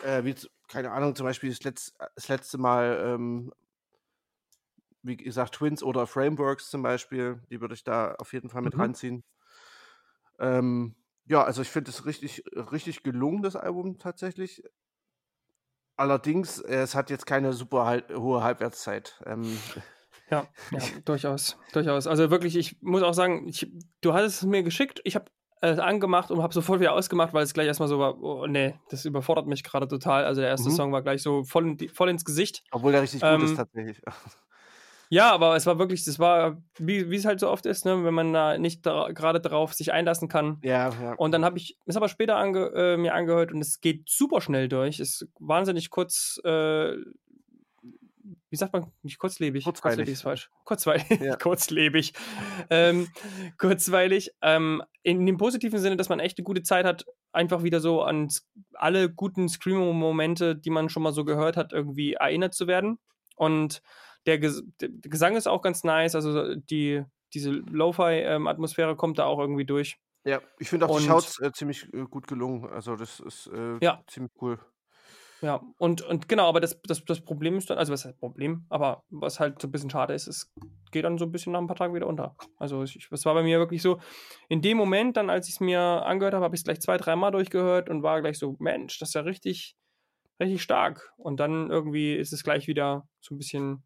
äh, wie, keine Ahnung, zum Beispiel das, letz, das letzte Mal, ähm, wie gesagt, Twins oder Frameworks zum Beispiel, die würde ich da auf jeden Fall mit Mhm. ranziehen. Ähm, ja, also ich finde es richtig, richtig gelungen, das Album tatsächlich. Allerdings, äh, es hat jetzt keine super hohe Halbwertszeit. Ähm, Ja, ja, durchaus, durchaus. Also wirklich, ich muss auch sagen, ich, du hattest es mir geschickt, ich habe es angemacht und habe sofort wieder ausgemacht, weil es gleich erstmal so war, oh nee, das überfordert mich gerade total. Also der erste mhm. Song war gleich so voll, in voll ins Gesicht. Obwohl der richtig gut ist Ähm, tatsächlich. ja, aber es war wirklich, das war, wie wie es halt so oft ist, ne, wenn man da nicht da, gerade darauf sich einlassen kann. Ja, ja. Und dann habe ich es aber später ange, äh, mir angehört und es geht super schnell durch. Ist wahnsinnig kurz, äh, wie sagt man, nicht kurzlebig. Kurzlebig Kurzweilig. ist falsch. Kurzweilig, Ja. kurzlebig. Ähm, kurzweilig. Ähm, in dem positiven Sinne, dass man echt eine gute Zeit hat, einfach wieder so an alle guten Screamo-Momente, die man schon mal so gehört hat, irgendwie erinnert zu werden. Und der, Ges der Gesang ist auch ganz nice, also die, diese Lo-Fi-Atmosphäre kommt da auch irgendwie durch. Ja, ich finde auch die Und Shouts äh, ziemlich äh, gut gelungen. Also das ist äh, ja, ziemlich cool. Ja, und, und genau, aber das, das, das Problem ist dann, also was heißt Problem, aber was halt so ein bisschen schade ist, es geht dann so ein bisschen nach ein paar Tagen wieder unter. Also ich, es war bei mir wirklich so, in dem Moment dann, als ich es mir angehört habe, habe ich es gleich zwei, dreimal durchgehört und war gleich so, Mensch, das ist ja richtig, richtig stark. Und dann irgendwie ist es gleich wieder so ein bisschen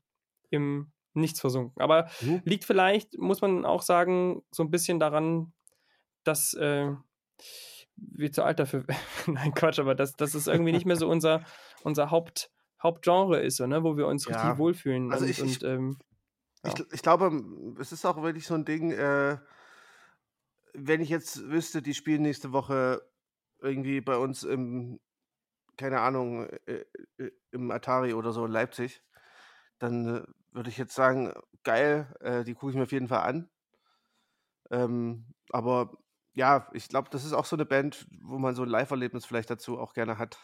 im Nichts versunken. Aber Mhm. liegt vielleicht, muss man auch sagen, so ein bisschen daran, dass äh, wir zu alt dafür. Nein, Quatsch, aber das, das ist irgendwie nicht mehr so unser, unser Haupt, Hauptgenre ist, so, ne? wo wir uns ja. richtig wohlfühlen. Also und, ich, und, ähm, ja. ich, ich, glaube, es ist auch wirklich so ein Ding, äh, wenn ich jetzt wüsste, die spielen nächste Woche irgendwie bei uns im, keine Ahnung, äh, äh, im Atari oder so in Leipzig, dann äh, würde ich jetzt sagen, geil, äh, die gucke ich mir auf jeden Fall an. Ähm, aber ja, ich glaube, das ist auch so eine Band, wo man so ein Live-Erlebnis vielleicht dazu auch gerne hat.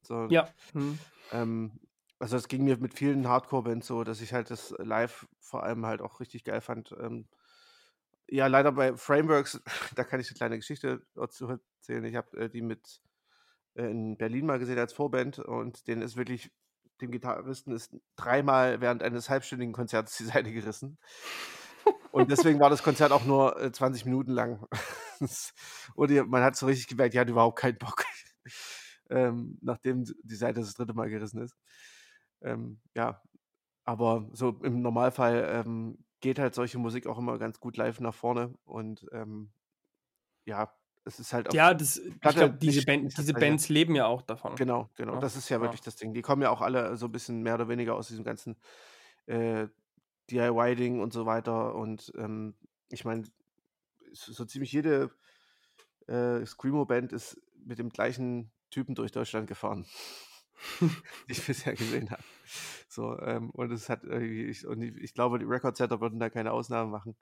So, ja. Hm. Ähm, also es ging mir mit vielen Hardcore-Bands so, dass ich halt das Live vor allem halt auch richtig geil fand. Ähm, ja, leider bei Frameworks, da kann ich eine kleine Geschichte dazu erzählen. Ich habe äh, die mit äh, in Berlin mal gesehen als Vorband und denen ist wirklich, dem Gitarristen ist dreimal während eines halbstündigen Konzerts die Seite gerissen. Und deswegen war das Konzert auch nur äh, 20 Minuten lang. und man hat so richtig gemerkt, die hat überhaupt keinen Bock. ähm, nachdem die Seite das dritte Mal gerissen ist. Ähm, ja, aber so im Normalfall ähm, geht halt solche Musik auch immer ganz gut live nach vorne und ähm, ja, es ist halt auch. Ja, das, ich glaube, diese, Band, diese Bands leben ja auch davon. Genau, genau. Ja. Das ist ja wirklich ja. das Ding. Die kommen ja auch alle so ein bisschen mehr oder weniger aus diesem ganzen äh, DIY-Ding und so weiter. Und ähm, ich meine, so ziemlich jede äh, Screamo-Band ist mit dem gleichen Typen durch Deutschland gefahren, die ich bisher gesehen habe. So, ähm, und es hat ich, und ich, ich glaube, die Record-Setter würden da keine Ausnahme machen.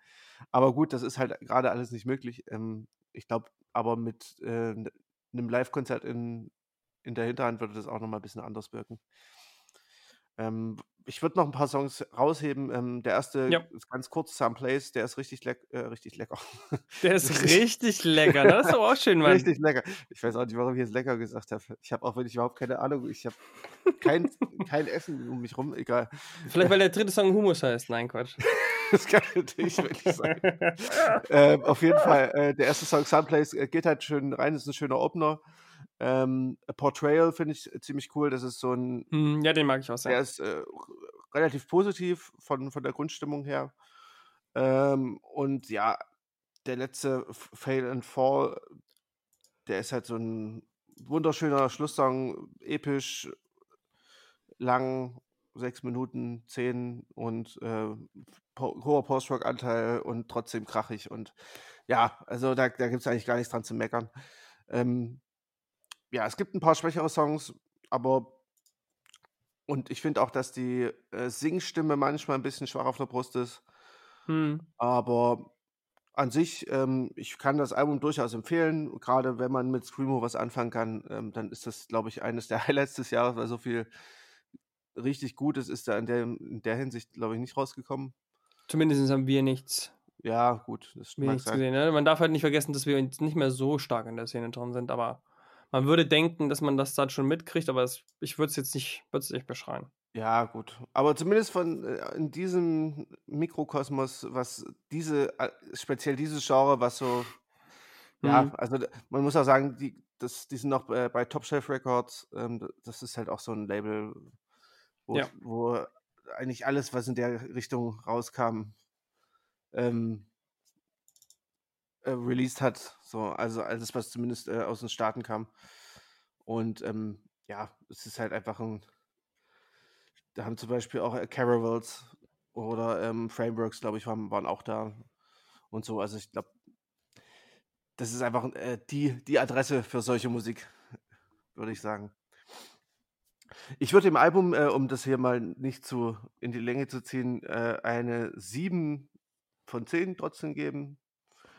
Aber gut, das ist halt gerade alles nicht möglich. Ähm, ich glaube, aber mit äh, einem Live-Konzert in, in der Hinterhand würde das auch nochmal ein bisschen anders wirken. Ähm, ich würde noch ein paar Songs rausheben. Ähm, der erste ja. ist ganz kurz, Some Place, der ist richtig, leck, äh, richtig lecker. Der ist richtig lecker, das ist auch schön, Mann. Richtig lecker. Ich weiß auch nicht, warum ich jetzt lecker gesagt habe. Ich habe auch wirklich überhaupt keine Ahnung. Ich habe kein, kein Essen um mich rum, egal. Vielleicht, weil der dritte Song Humus heißt. Nein, Quatsch. das kann natürlich wirklich sein. ähm, auf jeden Fall, äh, der erste Song, Some Place, äh, geht halt schön rein, ist ein schöner Opener. Ähm, Portrayal finde ich ziemlich cool. Das ist so ein. Hm, ja, den mag ich auch sehr. Der ist äh, relativ positiv von, von der Grundstimmung her. Ähm, und ja, der letzte Fail and Fall, der ist halt so ein wunderschöner Schlusssong, episch, lang, sechs Minuten, zehn und äh, hoher Post-Rock-Anteil und trotzdem krachig. Und ja, also da, da gibt es eigentlich gar nichts dran zu meckern. Ähm, ja, es gibt ein paar schwächere Songs, aber und ich finde auch, dass die äh, Singstimme manchmal ein bisschen schwach auf der Brust ist. Hm. Aber an sich, ähm, ich kann das Album durchaus empfehlen. Gerade wenn man mit Screamo was anfangen kann, ähm, dann ist das, glaube ich, eines der Highlights des Jahres, weil so viel richtig Gutes ist da in der, in der Hinsicht, glaube ich, nicht rausgekommen. Zumindest haben wir nichts. Ja, gut, das wir nichts gesehen. Ne? Man darf halt nicht vergessen, dass wir nicht mehr so stark in der Szene drin sind, aber man würde denken, dass man das dann schon mitkriegt, aber es, ich würde es jetzt nicht, würde es nicht beschreien. Ja, gut. Aber zumindest von äh, in diesem Mikrokosmos, was diese, äh, speziell dieses Genre, was so, mhm. ja, also man muss auch sagen, die, das, die sind noch bei, bei Top Shelf Records, ähm, das ist halt auch so ein Label, wo, ja. wo eigentlich alles, was in der Richtung rauskam, ähm, äh, released hat. So, also alles, was zumindest äh, aus den Staaten kam. Und ähm, ja, es ist halt einfach ein. Da haben zum Beispiel auch äh, Caravels oder ähm, Frameworks, glaube ich, waren, waren auch da und so. Also ich glaube, das ist einfach äh, die, die Adresse für solche Musik, würde ich sagen. Ich würde dem Album, äh, um das hier mal nicht zu in die Länge zu ziehen, äh, eine 7 von 10 trotzdem geben.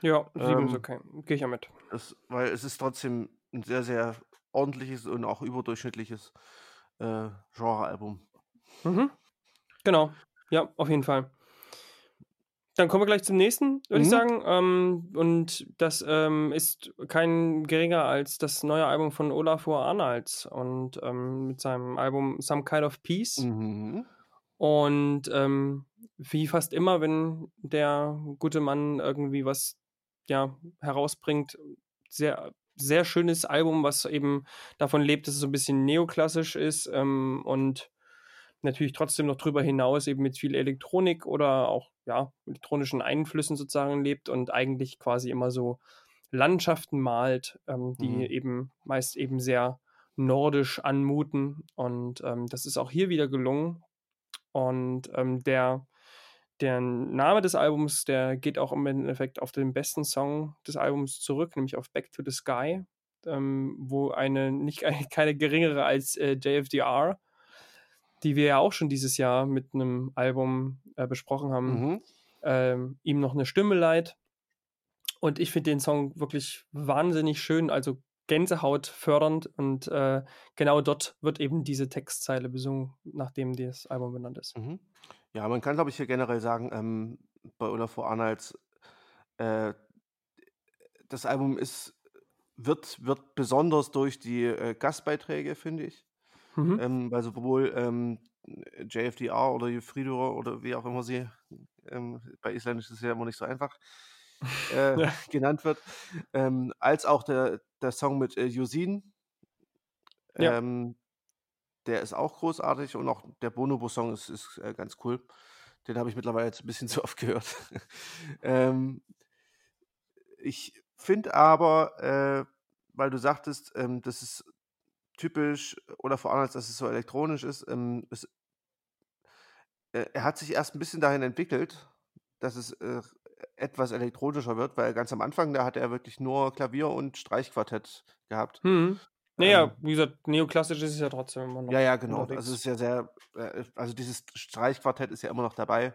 Ja, 7 ähm, ist okay. Gehe ich ja mit. Das, weil es ist trotzdem ein sehr, sehr ordentliches und auch überdurchschnittliches äh, Genrealbum. Mhm. Genau. Ja, auf jeden Fall. Dann kommen wir gleich zum nächsten, würde mhm. ich sagen. Ähm, und das ähm, ist kein geringer als das neue Album von Olafur Arnalds und ähm, mit seinem Album Some Kind of Peace. Mhm. Und ähm, wie fast immer, wenn der gute Mann irgendwie was ja, herausbringt. Sehr, sehr schönes Album, was eben davon lebt, dass es so ein bisschen neoklassisch ist ähm, und natürlich trotzdem noch drüber hinaus eben mit viel Elektronik oder auch ja, elektronischen Einflüssen sozusagen lebt und eigentlich quasi immer so Landschaften malt, ähm, die Mhm. eben meist eben sehr nordisch anmuten. Und ähm, das ist auch hier wieder gelungen. Und ähm, der, der Name des Albums, der geht auch im Endeffekt auf den besten Song des Albums zurück, nämlich auf Back to the Sky, ähm, wo eine nicht keine geringere als äh, JFDR, die wir ja auch schon dieses Jahr mit einem Album äh, besprochen haben, Mhm. ähm, ihm noch eine Stimme leiht. Und ich finde den Song wirklich wahnsinnig schön, also Gänsehaut fördernd. Und äh, genau dort wird eben diese Textzeile besungen, nachdem das Album benannt ist. Mhm. Ja, man kann, glaube ich, hier generell sagen, ähm, bei Olafur Arnolds, äh, das Album ist, wird, wird besonders durch die äh, Gastbeiträge, finde ich. Mhm. Ähm, weil sowohl ähm, JFDR oder Fridur oder wie auch immer sie, ähm, bei Isländisch ist es ja immer nicht so einfach, äh, Ja. genannt wird, ähm, als auch der, der Song mit äh, Yusin. Ja. Ähm, der ist auch großartig und auch der Bonobo-Song ist, ist äh, ganz cool. Den habe ich mittlerweile jetzt ein bisschen zu oft gehört. ähm, ich finde aber, äh, weil du sagtest, ähm, das ist typisch oder vor allem, dass es so elektronisch ist, ähm, es, äh, er hat sich erst ein bisschen dahin entwickelt, dass es äh, etwas elektronischer wird, weil ganz am Anfang, da hat er wirklich nur Klavier und Streichquartett gehabt. Mhm. Naja, Ähm, wie gesagt, neoklassisch ist es ja trotzdem immer noch ja, ja, genau. unterwegs. Also es ist ja sehr, äh, also dieses Streichquartett ist ja immer noch dabei,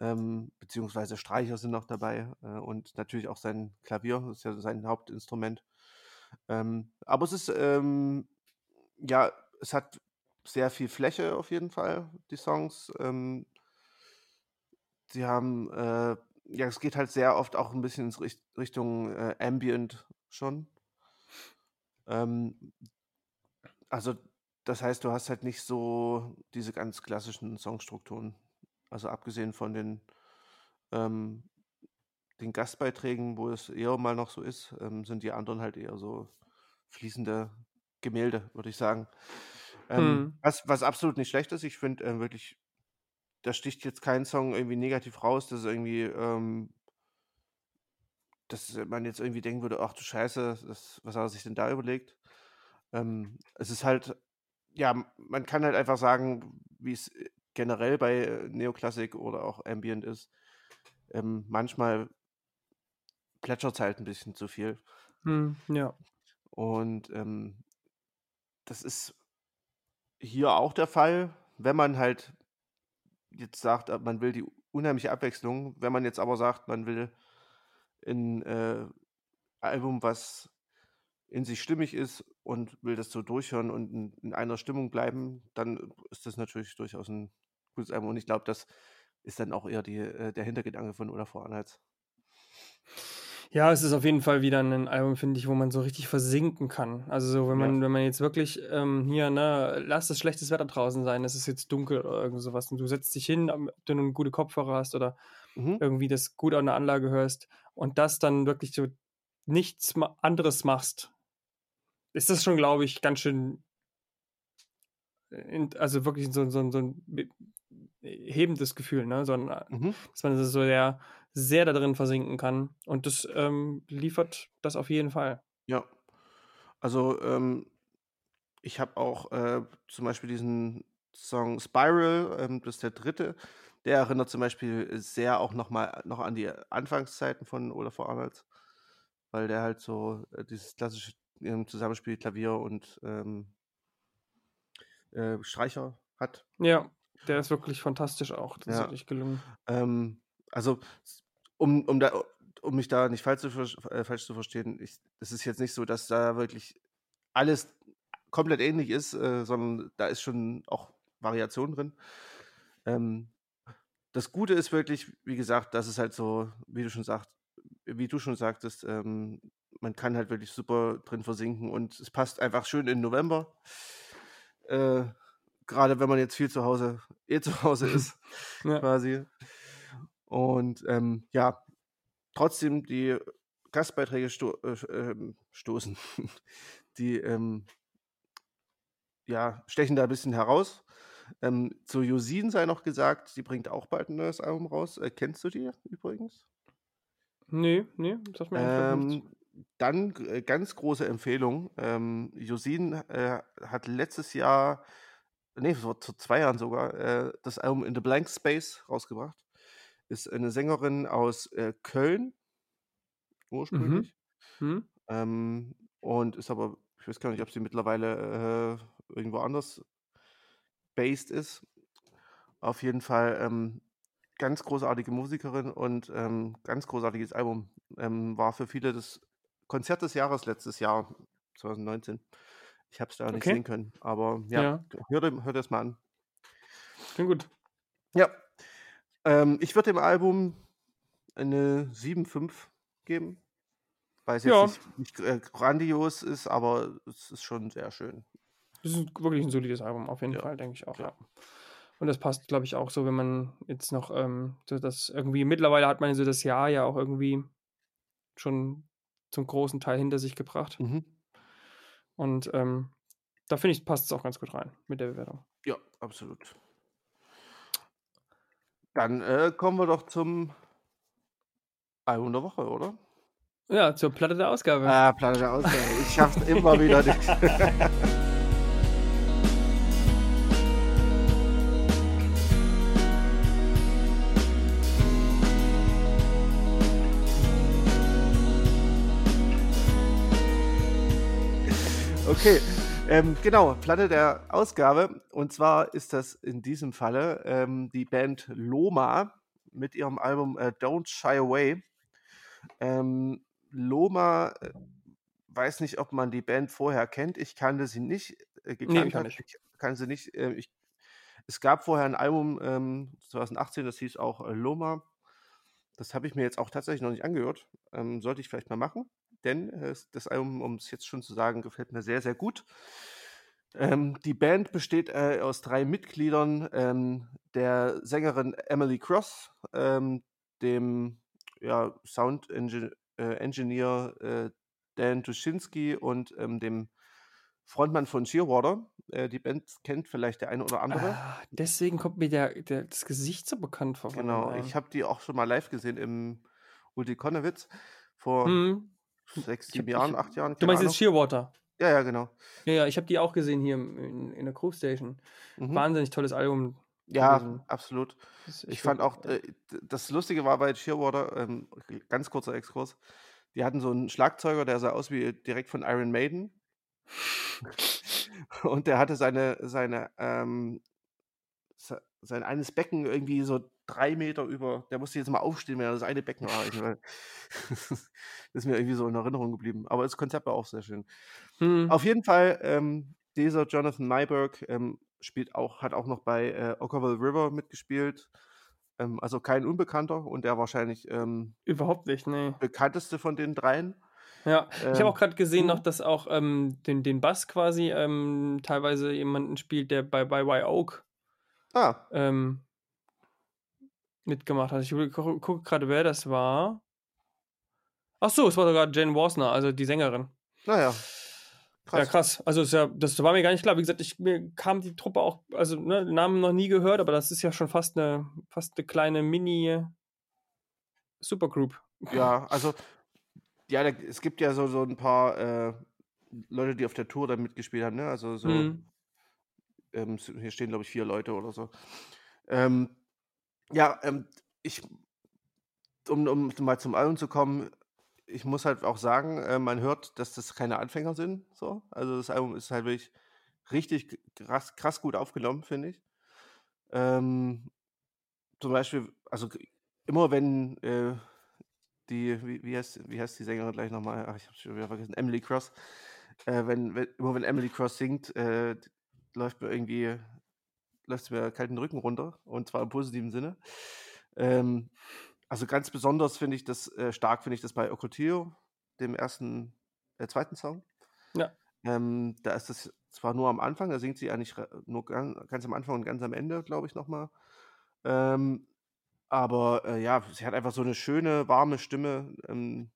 ähm, beziehungsweise Streicher sind noch dabei äh, und natürlich auch sein Klavier, das ist ja sein Hauptinstrument. Ähm, aber es ist, ähm, ja, es hat sehr viel Fläche auf jeden Fall, die Songs. Ähm, sie haben, äh, ja, es geht halt sehr oft auch ein bisschen in Richt Richtung äh, Ambient schon. Ähm, also, das heißt, du hast halt nicht so diese ganz klassischen Songstrukturen. Also abgesehen von den, ähm, den Gastbeiträgen, wo es eher mal noch so ist, ähm, sind die anderen halt eher so fließende Gemälde, würde ich sagen. Ähm, Mhm. was, was absolut nicht schlecht ist, ich finde ähm, wirklich, da sticht jetzt kein Song irgendwie negativ raus, dass irgendwie, ähm, dass man jetzt irgendwie denken würde, ach du Scheiße, das, was hat er sich denn da überlegt? Ähm, es ist halt, ja, man kann halt einfach sagen, wie es äh, generell bei Neoklassik oder auch Ambient ist. Ähm, manchmal plätschert es halt ein bisschen zu viel. Mhm. Ja. Und ähm, das ist hier auch der Fall, wenn man halt jetzt sagt, äh, man will die unheimliche Abwechslung. Wenn man jetzt aber sagt, man will ein äh, Album, was in sich stimmig ist und will das so durchhören und in, in einer Stimmung bleiben, dann ist das natürlich durchaus ein gutes Album. Und ich glaube, das ist dann auch eher die, äh, der Hintergedanke von Olafur Arnolds. Ja, es ist auf jeden Fall wieder ein Album, finde ich, wo man so richtig versinken kann. Also so, wenn Ja. man, wenn man jetzt wirklich ähm, hier, ne, lass es schlechtes Wetter draußen sein, es ist jetzt dunkel oder irgend sowas und du setzt dich hin, ob du nun gute Kopfhörer hast oder Mhm. irgendwie das gut an der Anlage hörst und das dann wirklich so nichts anderes machst, ist das schon, glaube ich, ganz schön, in, also wirklich so, so, so ein be- hebendes Gefühl, ne? So ein, Mhm. dass man so sehr, sehr da drin versinken kann. Und das ähm, liefert das auf jeden Fall. Ja. Also, ähm, ich habe auch äh, zum Beispiel diesen Song Spiral, ähm, das ist der dritte. Der erinnert zum Beispiel sehr auch noch mal noch an die Anfangszeiten von Olafur Arnolds, weil der halt so äh, dieses klassische ähm, Zusammenspiel Klavier und ähm, äh, Streicher hat. Ja, der ist wirklich fantastisch auch. Das ist Ja. wirklich gelungen. Ähm, also, um, um, da, um mich da nicht falsch zu, äh, falsch zu verstehen, es ist jetzt nicht so, dass da wirklich alles komplett ähnlich ist, äh, sondern da ist schon auch Variation drin. Ähm, das Gute ist wirklich, wie gesagt, dass es halt so, wie du schon sagst, wie du schon sagtest, ähm, man kann halt wirklich super drin versinken und es passt einfach schön in November. Äh, Gerade wenn man jetzt viel zu Hause, eh zu Hause ist, Ja. quasi. Und ähm, ja, trotzdem die Gastbeiträge sto äh, ähm, stoßen. die ähm, ja, stechen da ein bisschen heraus. Ähm, zu Josin sei noch gesagt, sie bringt auch bald ein neues Album raus. Äh, kennst du die übrigens? Nee, nee, sagt mir eigentlich nichts. Ähm, dann äh, ganz große Empfehlung. Ähm, Josin äh, hat letztes Jahr, nee, vor zwei Jahren sogar, äh, das Album In the Blank Space rausgebracht. Ist eine Sängerin aus äh, Köln Mhm. ursprünglich. Mhm. Ähm, und ist aber, ich weiß gar nicht, ob sie mittlerweile äh, irgendwo anders based ist. Auf jeden Fall ähm, ganz großartige Musikerin und ähm, ganz großartiges Album. Ähm, war für viele das Konzert des Jahres letztes Jahr, 2019. Ich habe es da nicht Okay. sehen können, aber ja, Ja, hör, dir- hör das mal an. klingt gut. Ja, ähm, ich würde dem Album eine 7,5 geben, weil es jetzt Ja, nicht, nicht äh, grandios ist, aber es ist schon sehr schön. Das ist wirklich ein solides Album, auf jeden Ja, Fall, denke ich auch, ja. Und das passt, glaube ich, auch so, wenn man jetzt noch ähm, so das irgendwie, mittlerweile hat man so das Jahr ja auch irgendwie schon zum großen Teil hinter sich gebracht. Mhm. Und ähm, da finde ich, passt es auch ganz gut rein mit der Bewertung. Ja, absolut. Dann äh, kommen wir doch zum Album der Woche, oder? Ja, zur Platte der Ausgabe. Ah, Platte der Ausgabe. Ich schaff's immer wieder nicht. Okay, ähm, genau, Platte der Ausgabe. Und zwar ist das in diesem Falle ähm, die Band Loma mit ihrem Album äh, Don't Shy Away. Ähm, Loma, äh, weiß nicht, ob man die Band vorher kennt. Ich kannte sie nicht. Äh, nee, kann ich. Ich kannte sie nicht. Äh, ich, es gab vorher ein Album ähm, 2018, das hieß auch äh, Loma. Das habe ich mir jetzt auch tatsächlich noch nicht angehört. Ähm, sollte ich vielleicht mal machen, denn äh, das Album, um es jetzt schon zu sagen, gefällt mir sehr, sehr gut. Ähm, die Band besteht äh, aus drei Mitgliedern, ähm, der Sängerin Emily Cross, ähm, dem ja, Sound Engi äh, Engineer äh, Dan Tuschinski und ähm, dem Frontmann von Shearwater. Äh, die Band kennt vielleicht der eine oder andere. Ah, deswegen kommt mir der, der, das Gesicht so bekannt vor Genau, ich habe die auch schon mal live gesehen im Ulti Konnewitz vor Hm, sechs, sieben Jahren, ich, acht Jahren, du meinst jetzt. Shearwater? Ja, ja, genau. Ja, ja, ich habe die auch gesehen hier in, in der Groove Station. Mhm. Wahnsinnig tolles Album Ja, gewesen. absolut. Ich fand gut. auch, äh, das Lustige war bei Shearwater, ähm, ganz kurzer Exkurs, die hatten so einen Schlagzeuger, der sah aus wie direkt von Iron Maiden. Und der hatte seine, seine, ähm, se- sein eines Becken irgendwie so drei Meter über, der musste jetzt mal aufstehen, wenn er das eine Becken erreichen will. das ist mir irgendwie so in Erinnerung geblieben. Aber das Konzept war auch sehr schön. Hm. Auf jeden Fall, ähm, dieser Jonathan Nyberg ähm, spielt auch, hat auch noch bei äh, Ockerville River mitgespielt. Ähm, also kein Unbekannter und der wahrscheinlich ähm, Überhaupt nicht, nee. bekannteste von den dreien. Ja, ich habe Ähm, auch gerade gesehen noch, dass auch ähm, den, den Bass quasi teilweise jemanden spielt, der bei, bei Y Oak Ah, ähm, mitgemacht hat. Ich gu- gucke gerade, wer das war. Ach so, es war sogar Jen Wasner, also die Sängerin. naja, Ja, krass. krass. Also ja, das war mir gar nicht klar. Wie gesagt, ich, mir kam die Truppe auch, also ne, Namen noch nie gehört, aber das ist ja schon fast eine, fast eine kleine Mini-Supergroup. Ja, also, ja, da, es gibt ja so, so ein paar äh, Leute, die auf der Tour da mitgespielt haben, ne? Also so, Hm. ähm, hier stehen, glaube ich, vier Leute oder so. Ähm, ja, ähm, ich, um, um mal zum Album zu kommen, ich muss halt auch sagen, äh, man hört, dass das keine Anfänger sind. So. Also das Album ist halt wirklich richtig krass, krass gut aufgenommen, finde ich. Ähm, zum Beispiel, also immer wenn äh, die, wie, wie, heißt, wie heißt die Sängerin gleich nochmal? Ach, ich habe schon wieder vergessen, Emily Cross. Äh, wenn, wenn, immer wenn Emily Cross singt, äh, läuft mir irgendwie, läuft mir kalten Rücken runter und zwar im positiven Sinne. Ähm, also ganz besonders finde ich das, äh, stark finde ich das bei Ocotillo, dem ersten, äh, zweiten Song. Ja. Ähm, da ist das zwar nur am Anfang, da singt sie eigentlich nur ganz, ganz am Anfang und ganz am Ende, glaube ich, nochmal. Ähm, aber äh, ja, sie hat einfach so eine schöne, warme Stimme ähm,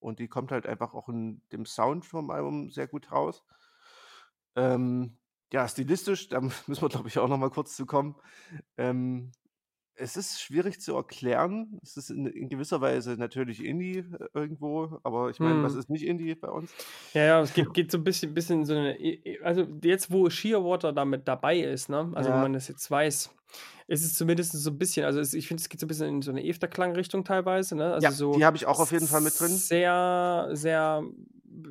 und die kommt halt einfach auch in dem Sound vom Album sehr gut raus. Ähm, ja, stilistisch, da müssen wir, glaube ich, auch nochmal kurz zu kommen. Ähm, es ist schwierig zu erklären. Es ist in, in gewisser Weise natürlich Indie äh, irgendwo, aber ich meine, was Hm. ist nicht Indie bei uns? Ja, ja, es geht, geht so ein bisschen, bisschen in so eine. Also jetzt, wo Shearwater damit dabei ist, ne? Also Ja. man das jetzt weiß, ist es zumindest so ein bisschen, also es, ich finde, es geht so ein bisschen in so eine Efter-Klangrichtung teilweise, ne? Also Ja, so die habe ich auch auf jeden Fall mit drin. sehr, sehr,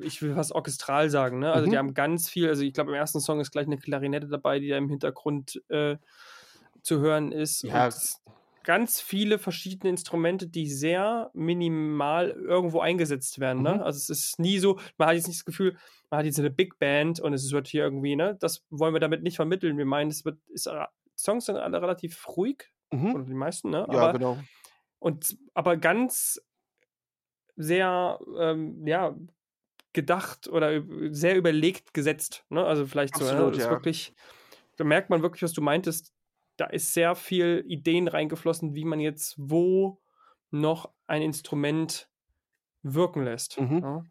ich will fast orchestral sagen, ne? Also die Mhm. haben ganz viel, also ich glaube, im ersten Song ist gleich eine Klarinette dabei, die da im Hintergrund äh, zu hören ist. Ja. Ganz viele verschiedene Instrumente, die sehr minimal irgendwo eingesetzt werden. Mhm. Ne? Also es ist nie so, man hat jetzt nicht das Gefühl, man hat jetzt eine Big Band und es wird hier irgendwie, ne? Das wollen wir damit nicht vermitteln. Wir meinen, es wird, ist, äh, Songs sind alle relativ ruhig, Mhm. oder die meisten, ne? Ja, aber, genau. und, aber ganz sehr, ähm, ja, gedacht oder sehr überlegt gesetzt. Ne? Also vielleicht so, Absolut, ne? ist ja. wirklich, da merkt man wirklich, was du meintest. Da ist sehr viel Ideen reingeflossen, wie man jetzt wo noch ein Instrument wirken lässt. Mhm. Ja?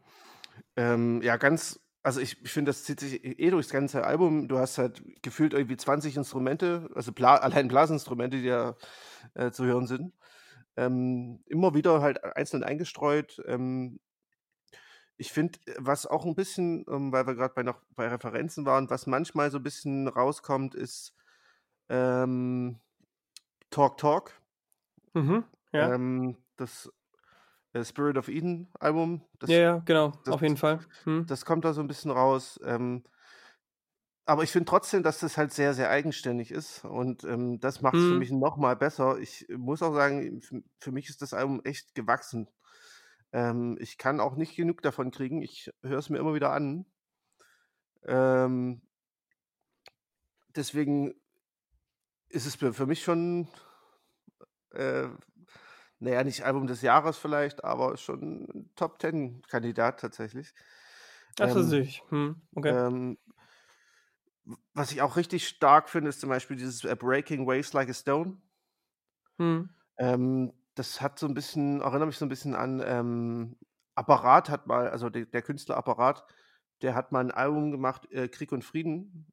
Ähm, ja, ganz, also ich, ich finde, das zieht sich eh durchs ganze Album. Du hast halt gefühlt irgendwie 20 Instrumente, also Bla allein Blasinstrumente, die da äh, zu hören sind. Ähm, immer wieder halt einzeln eingestreut. Ähm, ich finde, was auch ein bisschen, ähm, weil wir gerade bei noch bei Referenzen waren, was manchmal so ein bisschen rauskommt, ist ähm, Talk Talk. Mhm. Ja. Ähm, das äh, Spirit of Eden Album. Das, ja, ja, genau, das- auf jeden Fall. Hm. das kommt da so ein bisschen raus. Ähm, aber ich finde trotzdem, dass das halt sehr, sehr eigenständig ist. Und ähm, das macht es für Mhm. mich noch mal besser. Ich muss auch sagen, für mich ist das Album echt gewachsen. Ähm, ich kann auch nicht genug davon kriegen. Ich höre es mir immer wieder an. Ähm, deswegen ist es für mich schon, äh, naja, nicht Album des Jahres vielleicht, aber schon ein Top Ten Kandidat tatsächlich. Das Ähm, ist ich. Hm. Okay. ähm, was ich auch richtig stark finde, ist zum Beispiel dieses Breaking Waves Like a Stone. Hm. Ähm, das hat so ein bisschen, erinnert mich so ein bisschen an ähm, Apparat hat mal, also der, der Künstler Apparat, der hat mal ein Album gemacht, äh, Krieg und Frieden.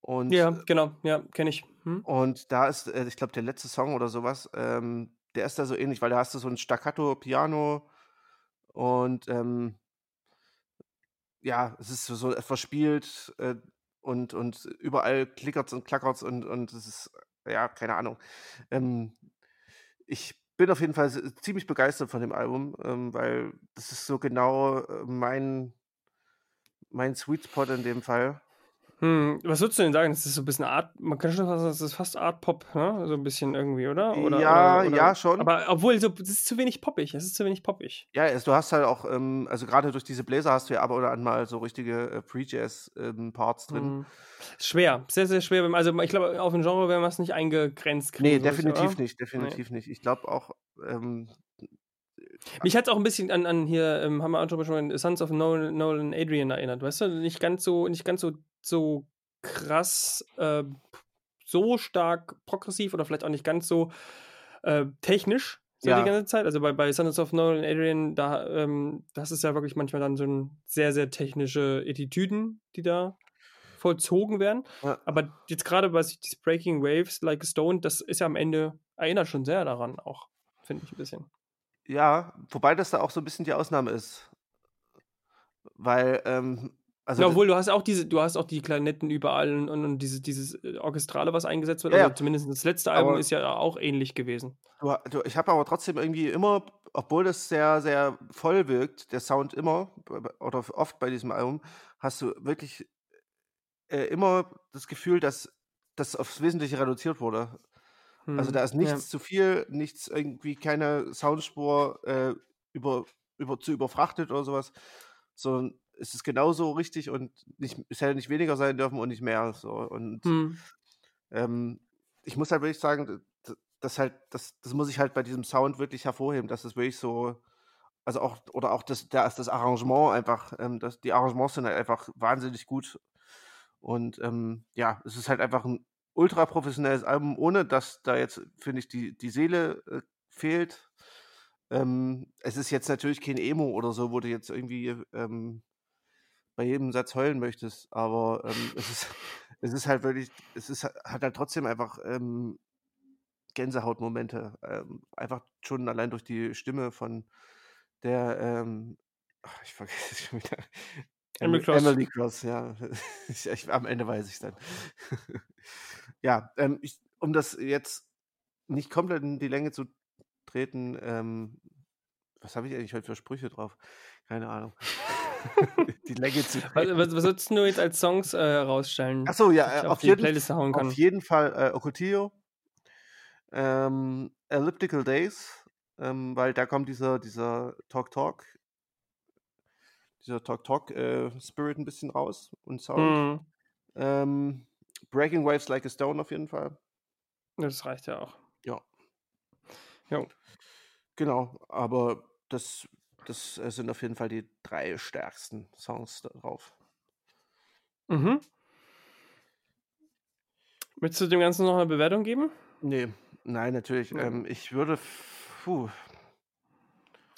Und, Ja, genau, ja, kenne ich. Hm. und da ist, äh, ich glaube, der letzte Song oder sowas, ähm, der ist da so ähnlich, weil da hast du so ein Staccato-Piano und ähm, ja, es ist so, so verspielt äh, und, und überall klickert's und klackert's und, und es ist, ja, keine Ahnung. Ähm, ich bin auf jeden Fall ziemlich begeistert von dem Album, ähm, weil das ist so genau äh, mein, mein Sweet Spot in dem Fall. Hm, was würdest du denn sagen? Das ist so ein bisschen Art, man kann schon sagen, das ist fast Art Pop, ne? So ein bisschen irgendwie, oder? oder Ja, oder, oder, ja, schon. Aber obwohl, so, es ist zu wenig poppig. Es ist zu wenig poppig. Ja, also du hast halt auch, ähm, also gerade durch diese Bläser hast du ja ab oder an mal so richtige äh, Pre-Jazz-Parts drin. Hm. Schwer, sehr, sehr schwer. Also ich glaube, auf ein Genre werden wir es nicht eingegrenzt kriegen. Nee, definitiv oder? nicht, definitiv nicht. Ich glaube auch, ähm, Mich hat es auch ein bisschen an, an hier, ähm, haben wir auch schon, Sons of Nolan, Nolan Adrian erinnert, weißt du? Nicht ganz so, nicht ganz so, so krass, äh, so stark progressiv oder vielleicht auch nicht ganz so äh, technisch so Ja. die ganze Zeit. Also bei, bei Sons of Nolan Adrian, da, ähm, das ist ja wirklich manchmal dann so ein sehr, sehr technische Etitüden, die da vollzogen werden. Ja. Aber jetzt gerade bei dieses Breaking Waves, Like a Stone, das ist ja am Ende, erinnert schon sehr daran auch, finde ich ein bisschen. ja, wobei das da auch so ein bisschen die Ausnahme ist. Weil, ähm, also ja, obwohl du hast auch diese, du hast auch die Klarinetten überall und, und diese, dieses äh, Orchestrale, was eingesetzt wird. Ja, also ja. zumindest das letzte Album ist ja auch ähnlich gewesen. Du, du, ich habe aber trotzdem irgendwie immer, obwohl das sehr, sehr voll wirkt, der Sound immer, oder oft bei diesem Album, hast du wirklich äh, immer das Gefühl, dass das aufs Wesentliche reduziert wurde. Also Hm, da ist ja. nichts zu viel, nichts irgendwie, keine Soundspur äh, über, über, zu überfrachtet oder sowas, sondern es ist genauso richtig und nicht, es hätte nicht weniger sein dürfen und nicht mehr. So. Und Hm. ähm, ich muss halt wirklich sagen, das halt, das, das muss ich halt bei diesem Sound wirklich hervorheben, dass es wirklich so, also auch, oder auch das, das, das Arrangement einfach, ähm, das, die Arrangements sind halt einfach wahnsinnig gut. Und ähm, ja, es ist halt einfach ein ultra professionelles Album, ohne dass da jetzt, finde ich, die, die Seele äh, fehlt. Ähm, es ist jetzt natürlich kein Emo oder so, wo du jetzt irgendwie ähm, bei jedem Satz heulen möchtest, aber ähm, es, ist, es ist halt wirklich, es ist, hat halt trotzdem einfach ähm, Gänsehautmomente. Ähm, einfach schon allein durch die Stimme von der, ähm, ach, ich vergesse es schon wieder. Emily Cross. Emily Cross, ja. Ich, ich, am Ende weiß ich es dann. ja, ähm, ich, um das jetzt nicht komplett in die Länge zu treten, ähm, was habe ich eigentlich heute für Sprüche drauf? Keine Ahnung. die Länge zu Was, was, würdest du jetzt als Songs äh, rausstellen? Achso, ja, auf, auf, jeden, Playlist hauen kann. auf jeden Fall äh, Ocotillo, ähm, Elliptical Days, ähm, weil da kommt dieser, dieser Talk Talk, dieser Talk Talk äh, Spirit ein bisschen raus und Sound. Mhm. Ähm, Breaking Waves Like a Stone auf jeden Fall. Das reicht ja auch. Ja. Jo. Genau, aber das, das äh, sind auf jeden Fall die drei stärksten Songs da drauf. Mhm. Willst du dem Ganzen noch eine Bewertung geben? Nee, nein, natürlich. Ja. Ähm, ich würde, puh,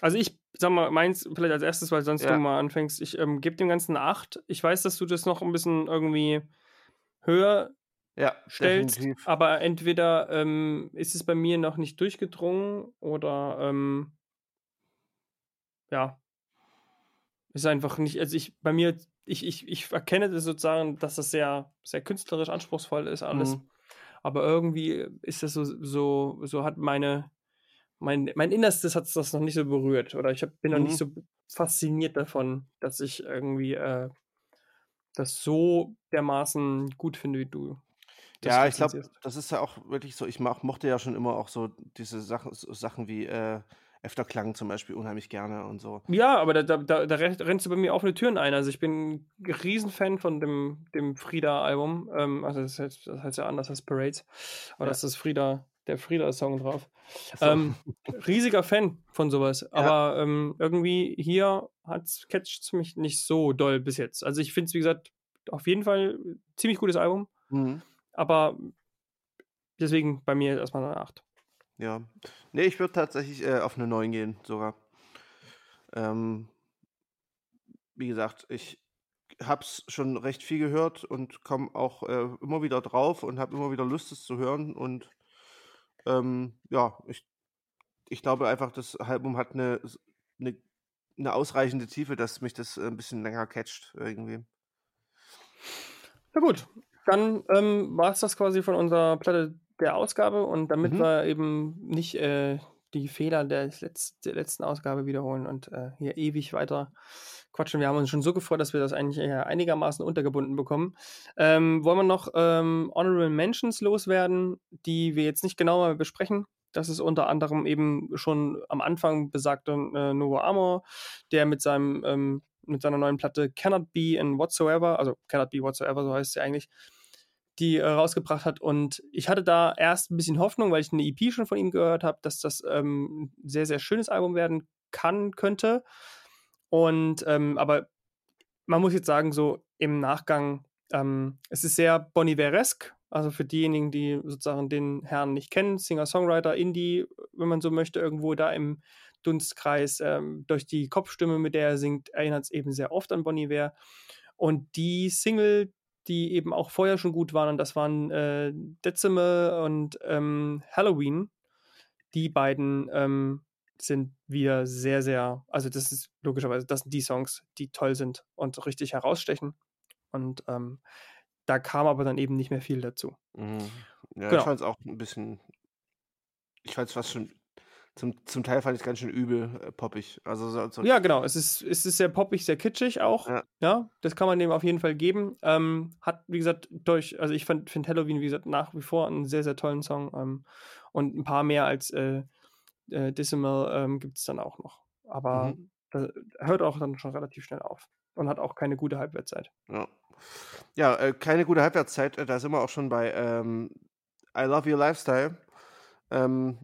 Also ich sag mal, meins vielleicht als erstes, weil sonst Ja. du mal anfängst. Ich ähm, gebe dem Ganzen eine 8. Ich weiß, dass du das noch ein bisschen irgendwie höher ja, stellst, definitiv. aber entweder ähm, ist es bei mir noch nicht durchgedrungen oder ähm, ja, ist einfach nicht, also ich, bei mir, ich, ich, ich erkenne das sozusagen, dass das sehr, sehr künstlerisch anspruchsvoll ist alles, Mhm. aber irgendwie ist das so, so, so hat meine, mein, mein Innerstes hat das noch nicht so berührt oder ich hab, bin noch Mhm. nicht so fasziniert davon, dass ich irgendwie äh, das so dermaßen gut finde, wie du. Ja, ich glaube, das ist ja auch wirklich so. Ich mach, mochte ja schon immer auch so diese Sachen, so Sachen wie äh, Efterklang zum Beispiel unheimlich gerne und so. Ja, aber da, da, da, da renn- rennst du bei mir offene Türen ein. Also ich bin ein Riesenfan von dem, dem Frieda-Album. Ähm, also das heißt, das heißt ja anders als Parades. Aber Ja. das ist Frieda, der Frieda-Song drauf. So. Ähm, riesiger Fan von sowas. Aber ähm, irgendwie hier catcht es mich nicht so doll bis jetzt. Also ich finde es, wie gesagt, auf jeden Fall ein ziemlich gutes Album. Mhm. Aber deswegen bei mir erstmal eine 8. Ja. Nee, ich würde tatsächlich äh, auf eine 9 gehen, sogar. Ähm, wie gesagt, ich hab's schon recht viel gehört und komme auch äh, immer wieder drauf und habe immer wieder Lust, es zu hören. Und ähm, ja, ich, ich glaube einfach, das Album hat eine, eine, eine ausreichende Tiefe, dass mich das äh, ein bisschen länger catcht irgendwie. Na gut, dann ähm, war es das quasi von unserer Platte der Ausgabe und damit Mhm. wir eben nicht äh, die Fehler der, Letz der letzten Ausgabe wiederholen und äh, hier ewig weiter quatschen. Wir haben uns schon so gefreut, dass wir das eigentlich eher einigermaßen untergebunden bekommen. Ähm, wollen wir noch ähm, Honorable Mentions loswerden, die wir jetzt nicht genauer besprechen? Das ist unter anderem eben schon am Anfang besagter äh, Novo Amor, der mit seinem ähm, mit seiner neuen Platte Cannot Be in Whatsoever, also Cannot Be Whatsoever, so heißt sie eigentlich, die äh, rausgebracht hat. Und ich hatte da erst ein bisschen Hoffnung, weil ich eine EP schon von ihm gehört habe, dass das ähm, ein sehr, sehr schönes Album werden kann, könnte. Und ähm, aber man muss jetzt sagen, so im Nachgang, ähm, es ist sehr Boniveresk. Also für diejenigen, die sozusagen den Herrn nicht kennen, Singer-Songwriter, Indie, wenn man so möchte, irgendwo da im Dunstkreis, ähm, durch die Kopfstimme, mit der er singt, erinnert es eben sehr oft an Bon Iver. Und die Single, die eben auch vorher schon gut waren, und das waren äh, Decimal und ähm, Halloween, die beiden ähm, sind wieder sehr, sehr, also das ist logischerweise, das sind die Songs, die toll sind und richtig herausstechen. Und ähm, da kam aber dann eben nicht mehr viel dazu. Mhm. Ja, Genau. ich fand es auch ein bisschen. Ich fand es fast schon. Zum, zum Teil fand ich es ganz schön übel äh, poppig. Also so, so Ja, genau. Es ist, es ist sehr poppig, sehr kitschig auch. Ja. Ja, das kann man dem auf jeden Fall geben. Ähm, hat, wie gesagt, durch, also ich finde Halloween, wie gesagt, nach wie vor einen sehr, sehr tollen Song. Ähm, und ein paar mehr als äh, äh, Decimal ähm, gibt es dann auch noch. Aber Mhm. das hört auch dann schon relativ schnell auf. Und hat auch keine gute Halbwertszeit. Ja, ja äh, keine gute Halbwertszeit. Äh, da sind wir auch schon bei ähm, I Love Your Lifestyle. Ähm,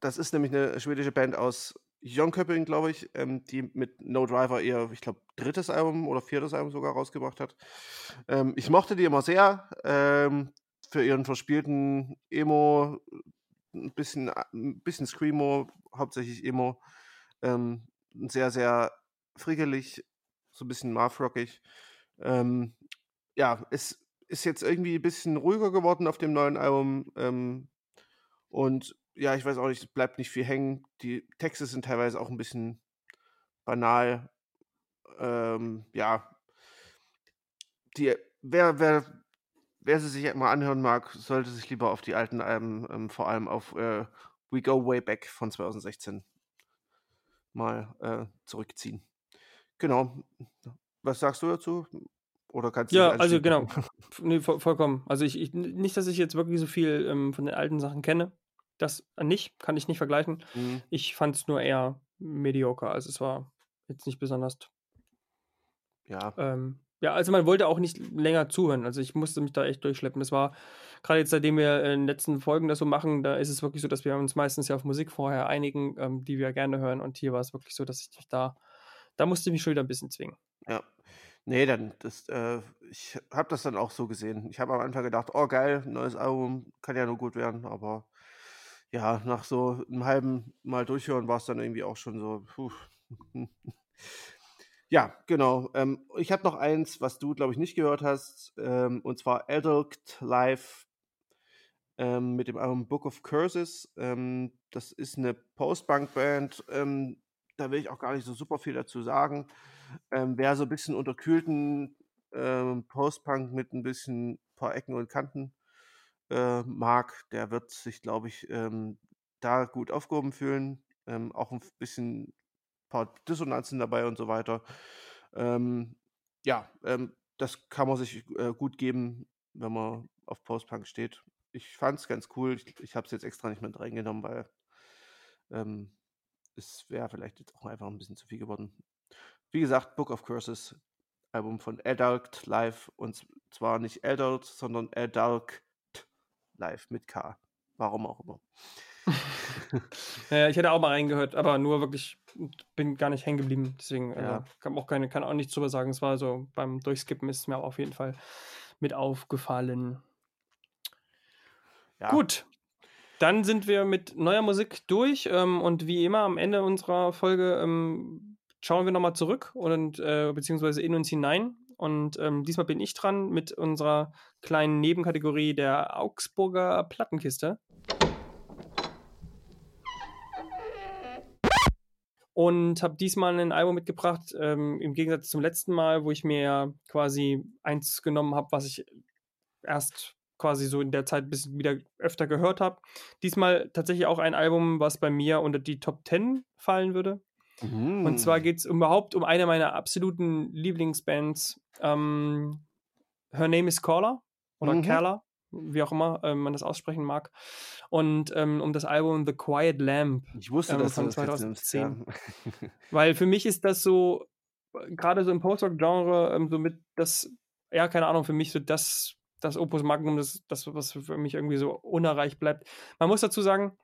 das ist nämlich eine schwedische Band aus Jönköping, glaube ich, ähm, die mit No Driver ihr, ich glaube, drittes Album oder viertes Album sogar rausgebracht hat. Ähm, ich mochte die immer sehr ähm, für ihren verspielten Emo, ein bisschen, ein bisschen Screamo, hauptsächlich Emo. Ähm, sehr, sehr frickelig, so ein bisschen Marv-rockig. Ähm, ja, es ist jetzt irgendwie ein bisschen ruhiger geworden auf dem neuen Album. Ähm, Und ja, ich weiß auch nicht, es bleibt nicht viel hängen. Die Texte sind teilweise auch ein bisschen banal. Ähm, ja, die, wer, wer, wer sie sich mal anhören mag, sollte sich lieber auf die alten Alben, ähm, vor allem auf äh, We Go Way Back von 2016 mal äh, zurückziehen. Genau. Was sagst du dazu? Oder kannst du Ja, also genau. Nee, voll, vollkommen. Also ich, ich, nicht, dass ich jetzt wirklich so viel ähm, von den alten Sachen kenne. Das nicht, kann ich nicht vergleichen. Mhm. Ich fand es nur eher mediocre. Also es war jetzt nicht besonders. Ja. Ähm, ja, also man wollte auch nicht länger zuhören. Also ich musste mich da echt durchschleppen. Das war gerade jetzt, seitdem wir in den letzten Folgen das so machen, da ist es wirklich so, dass wir uns meistens ja auf Musik vorher einigen, ähm, die wir gerne hören. Und hier war es wirklich so, dass ich mich da, da musste ich mich schon wieder ein bisschen zwingen. Ja. Nee, dann, das, äh, ich habe das dann auch so gesehen. Ich habe am Anfang gedacht, oh geil, neues Album, kann ja nur gut werden, aber ja, nach so einem halben Mal durchhören war es dann irgendwie auch schon so, puh. Ja, genau. Ähm, ich habe noch eins, was du, glaube ich, nicht gehört hast, ähm, und zwar Adult Live ähm, mit dem Album Book of Curses. Ähm, das ist eine Post-Punk-Band. Ähm, da will ich auch gar nicht so super viel dazu sagen. Ähm, wer so ein bisschen unterkühlten Post-Punk mit ein bisschen paar Ecken und Kanten äh, mag, der wird sich, glaube ich, ähm, da gut aufgehoben fühlen. Ähm, auch ein bisschen paar Dissonanzen dabei und so weiter. Ähm, ja, ähm, das kann man sich äh, gut geben, wenn man auf Post-Punk steht. Ich fand es ganz cool. Ich, ich habe es jetzt extra nicht mit reingenommen, weil ähm, es wäre vielleicht jetzt auch einfach ein bisschen zu viel geworden. Wie gesagt, Book of Curses, Album von Adult Live und zwar nicht Adult, sondern Adult Live mit K. Warum auch immer. Ja, ich hätte auch mal reingehört, aber nur wirklich, bin gar nicht hängen geblieben. Deswegen äh, Ja. kann auch keine, kann auch nichts drüber sagen. Es war so, beim Durchskippen ist es mir aber auf jeden Fall mit aufgefallen. Ja, Gut, dann sind wir mit neuer Musik durch ähm, und wie immer am Ende unserer Folge ähm, schauen wir nochmal zurück und äh, beziehungsweise in uns hinein. Und ähm, diesmal bin ich dran mit unserer kleinen Nebenkategorie der Augsburger Plattenkiste. Und habe diesmal ein Album mitgebracht, ähm, im Gegensatz zum letzten Mal, wo ich mir quasi eins genommen habe, was ich erst quasi so in der Zeit ein bisschen wieder öfter gehört habe. Diesmal tatsächlich auch ein Album, was bei mir unter die Top 10 fallen würde. Und zwar Mhm. geht es überhaupt um eine meiner absoluten Lieblingsbands. Ähm, Her Name is Caller oder Mhm. Kerla, wie auch immer ähm, man das aussprechen mag. Und ähm, um das Album The Quiet Lamp Ich wusste, ähm, dass von das jetzt nimmst. Ja. 2010. Weil für mich ist das so, äh, gerade so im Post-Rock-Genre, ähm, so mit das, ja, keine Ahnung, für mich so das, das Opus Magnum, das, das, was für mich irgendwie so unerreicht bleibt. Man muss dazu sagen,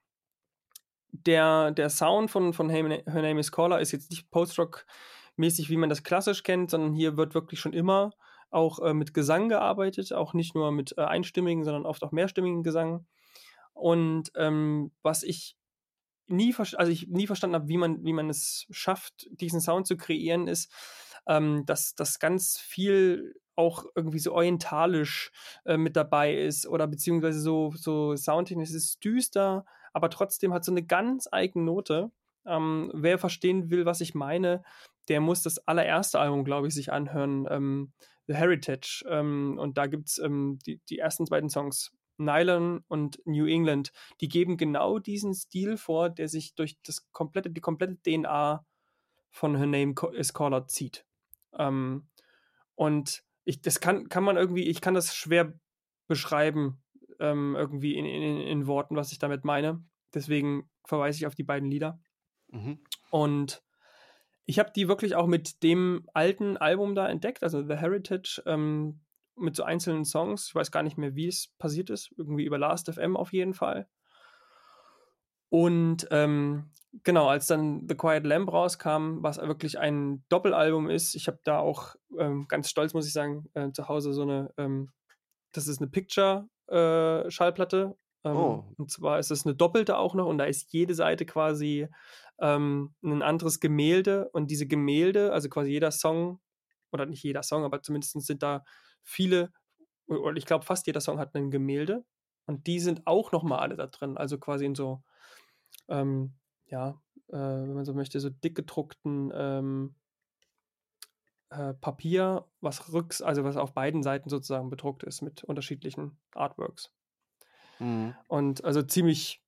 der, der Sound von, von Her Name is Caller ist jetzt nicht Post-Rock-mäßig, wie man das klassisch kennt, sondern hier wird wirklich schon immer auch äh, mit Gesang gearbeitet, auch nicht nur mit äh, einstimmigen, sondern oft auch mehrstimmigen Gesang. Und ähm, was ich nie, also ich nie verstanden habe, wie man, wie man es schafft, diesen Sound zu kreieren, ist, ähm, dass das ganz viel auch irgendwie so orientalisch äh, mit dabei ist oder beziehungsweise so, so soundtechnisch ist düster, aber trotzdem hat so eine ganz eigene Note. Ähm, wer verstehen will, was ich meine, der muss das allererste Album, glaube ich, sich anhören, ähm, The Heritage. Ähm, und da gibt es ähm, die, die ersten beiden Songs, Nylon und New England, die geben genau diesen Stil vor, der sich durch das komplette, die komplette DNA von Her Name is Caller zieht. Ähm, und ich, das kann, kann man irgendwie, ich kann das schwer beschreiben, ähm, irgendwie in, in, in Worten, was ich damit meine. Deswegen verweise ich auf die beiden Lieder. Mhm. Und ich habe die wirklich auch mit dem alten Album da entdeckt, also The Heritage, ähm, mit so einzelnen Songs. Ich weiß gar nicht mehr, wie es passiert ist. Irgendwie über Last FM auf jeden Fall. Und ähm, genau, als dann The Quiet Lamb rauskam, was wirklich ein Doppelalbum ist, ich habe da auch ähm, ganz stolz, muss ich sagen, äh, zu Hause so eine, ähm, das ist eine Picture-Schallplatte. Ähm, Oh. Und zwar ist es eine doppelte auch noch und da ist jede Seite quasi ähm, ein anderes Gemälde und diese Gemälde, also quasi jeder Song, oder nicht jeder Song, aber zumindest sind da viele, oder ich glaube fast jeder Song hat ein Gemälde Und die sind auch nochmal alle da drin. Also quasi in so, ähm, ja, äh, wenn man so möchte, so dick gedruckten ähm, äh, Papier, was rücks, also was auf beiden Seiten sozusagen bedruckt ist mit unterschiedlichen Artworks. Mhm. Und also ziemlich,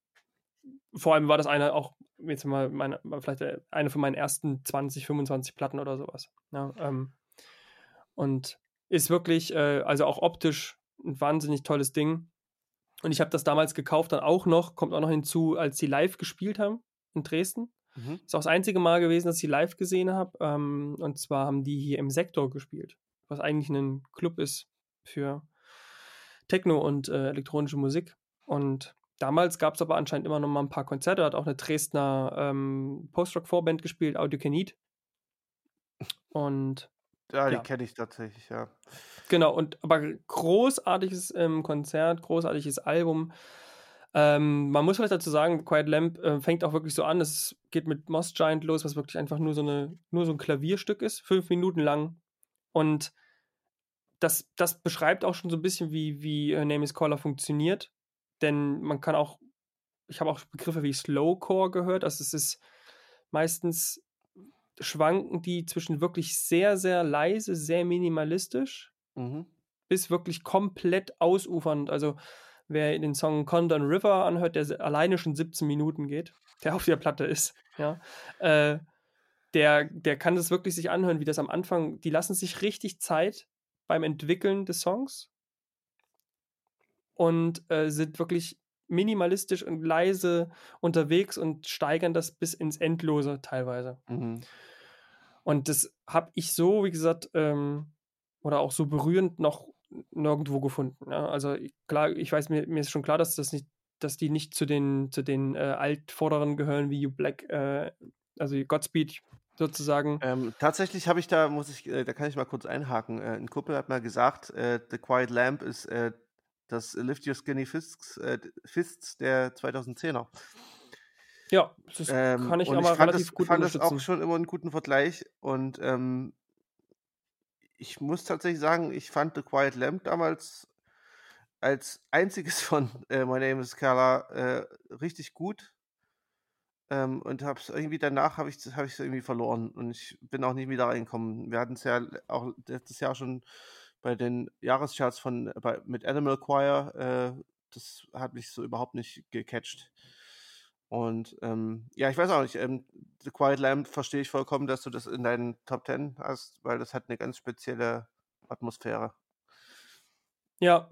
vor allem war das eine auch, jetzt mal meine, vielleicht äh, eine von meinen ersten 20, 25 Platten oder sowas. Ja, ähm, und ist wirklich, äh, also auch optisch ein wahnsinnig tolles Ding. Und ich habe das damals gekauft, dann auch noch, kommt auch noch hinzu, als sie live gespielt haben in Dresden. Mhm. Ist auch das einzige Mal gewesen, dass ich sie live gesehen habe. Ähm, und zwar haben die hier im Sektor gespielt, was eigentlich ein Club ist für Techno und äh, elektronische Musik. Und damals gab es aber anscheinend immer noch mal ein paar Konzerte. Da hat auch eine Dresdner ähm, Post-Rock-Vorband gespielt, Audio Can Eat. Und ja, die ja. kenne ich tatsächlich, ja. Genau, und aber großartiges ähm, Konzert, großartiges Album. Ähm, man muss vielleicht dazu sagen, Quiet Lamp äh, fängt auch wirklich so an. Es geht mit Moss Giant los, was wirklich einfach nur so, eine, nur so ein Klavierstück ist, fünf Minuten lang. Und das, das beschreibt auch schon so ein bisschen, wie, wie äh, Name is Caller funktioniert. Denn man kann auch, ich habe auch Begriffe wie Slowcore gehört. Also es ist meistens schwanken die zwischen wirklich sehr, sehr leise, sehr minimalistisch, mhm. bis wirklich komplett ausufernd. Also wer den Song Condon River anhört, der alleine schon 17 Minuten geht, der auf der Platte ist, ja, äh, der, der kann das wirklich sich anhören, wie das am Anfang, die lassen sich richtig Zeit beim Entwickeln des Songs und äh, sind wirklich minimalistisch und leise unterwegs und steigern das bis ins Endlose teilweise. Mhm. Und das habe ich so, wie gesagt, ähm, oder auch so berührend noch nirgendwo gefunden. Ja? Also ich, klar, ich weiß, mir, mir ist schon klar, dass das nicht, dass die nicht zu den, zu den äh, Altvorderen gehören wie You Black, äh, also Godspeed sozusagen. Ähm, tatsächlich habe ich da, muss ich, äh, da kann ich mal kurz einhaken. Äh, ein Kumpel hat mal gesagt, äh, The Quiet Lamp ist äh, das Lift Your Skinny Fists, Fists der 2010er. Ja, das ähm, kann ich aber ich relativ das, gut fand das auch schon immer einen guten Vergleich und ähm, ich muss tatsächlich sagen, ich fand The Quiet Lamp damals als einziges von äh, My Name is Carla äh, richtig gut. Ähm, und hab's irgendwie danach habe ich es hab irgendwie verloren und ich bin auch nicht wieder reingekommen. Wir hatten es ja auch letztes Jahr schon bei den Jahrescharts von bei, mit Animal Choir. Äh, das hat mich so überhaupt nicht gecatcht. Und ähm, ja, ich weiß auch nicht, ähm, The Quiet Lamb verstehe ich vollkommen, dass du das in deinen Top Ten hast, weil das hat eine ganz spezielle Atmosphäre. Ja.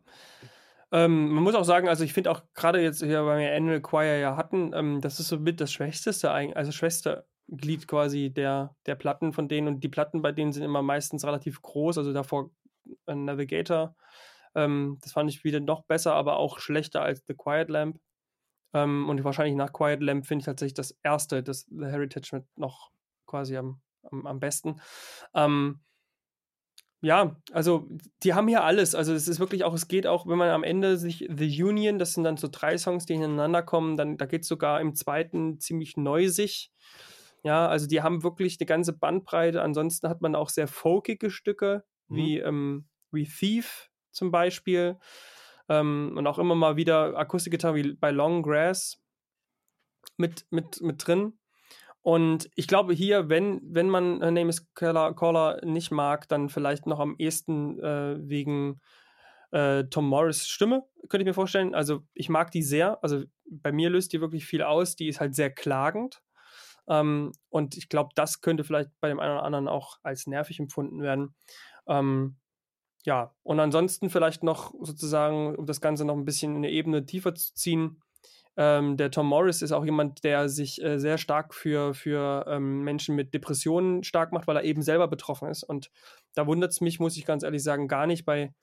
Ähm, man muss auch sagen, also ich finde auch gerade jetzt hier, weil wir Animal Choir ja hatten, ähm, das ist so mit das schwächste, also schwächste Glied quasi der, der Platten von denen und die Platten bei denen sind immer meistens relativ groß, also davor ein Navigator. Ähm, das fand ich wieder noch besser, aber auch schlechter als The Quiet Lamp. Ähm, und wahrscheinlich nach Quiet Lamp finde ich tatsächlich das erste, das The Heritage mit noch quasi am, am, am besten. Ähm, ja, also die haben hier alles. Also es ist wirklich auch, es geht auch, wenn man am Ende sich The Union, das sind dann so drei Songs, die hintereinander kommen, dann da geht es sogar im zweiten ziemlich neusig. Ja, also die haben wirklich eine ganze Bandbreite. Ansonsten hat man auch sehr folkige Stücke, mhm. wie, ähm, wie Thief zum Beispiel. Ähm, und auch immer mal wieder Akustikgitarre wie bei Long Grass mit, mit, mit drin. Und ich glaube hier, wenn, wenn man Her Name is Caller, Caller nicht mag, dann vielleicht noch am ehesten äh, wegen äh, Tom Morris Stimme, könnte ich mir vorstellen. Also ich mag die sehr. Also bei mir löst die wirklich viel aus. Die ist halt sehr klagend. Ähm, und ich glaube, das könnte vielleicht bei dem einen oder anderen auch als nervig empfunden werden. Ähm, ja, und ansonsten vielleicht noch sozusagen, um das Ganze noch ein bisschen in eine Ebene tiefer zu ziehen, ähm, der Tom Morris ist auch jemand, der sich äh, sehr stark für, für ähm, Menschen mit Depressionen stark macht, weil er eben selber betroffen ist. Und da wundert es mich, muss ich ganz ehrlich sagen, gar nicht bei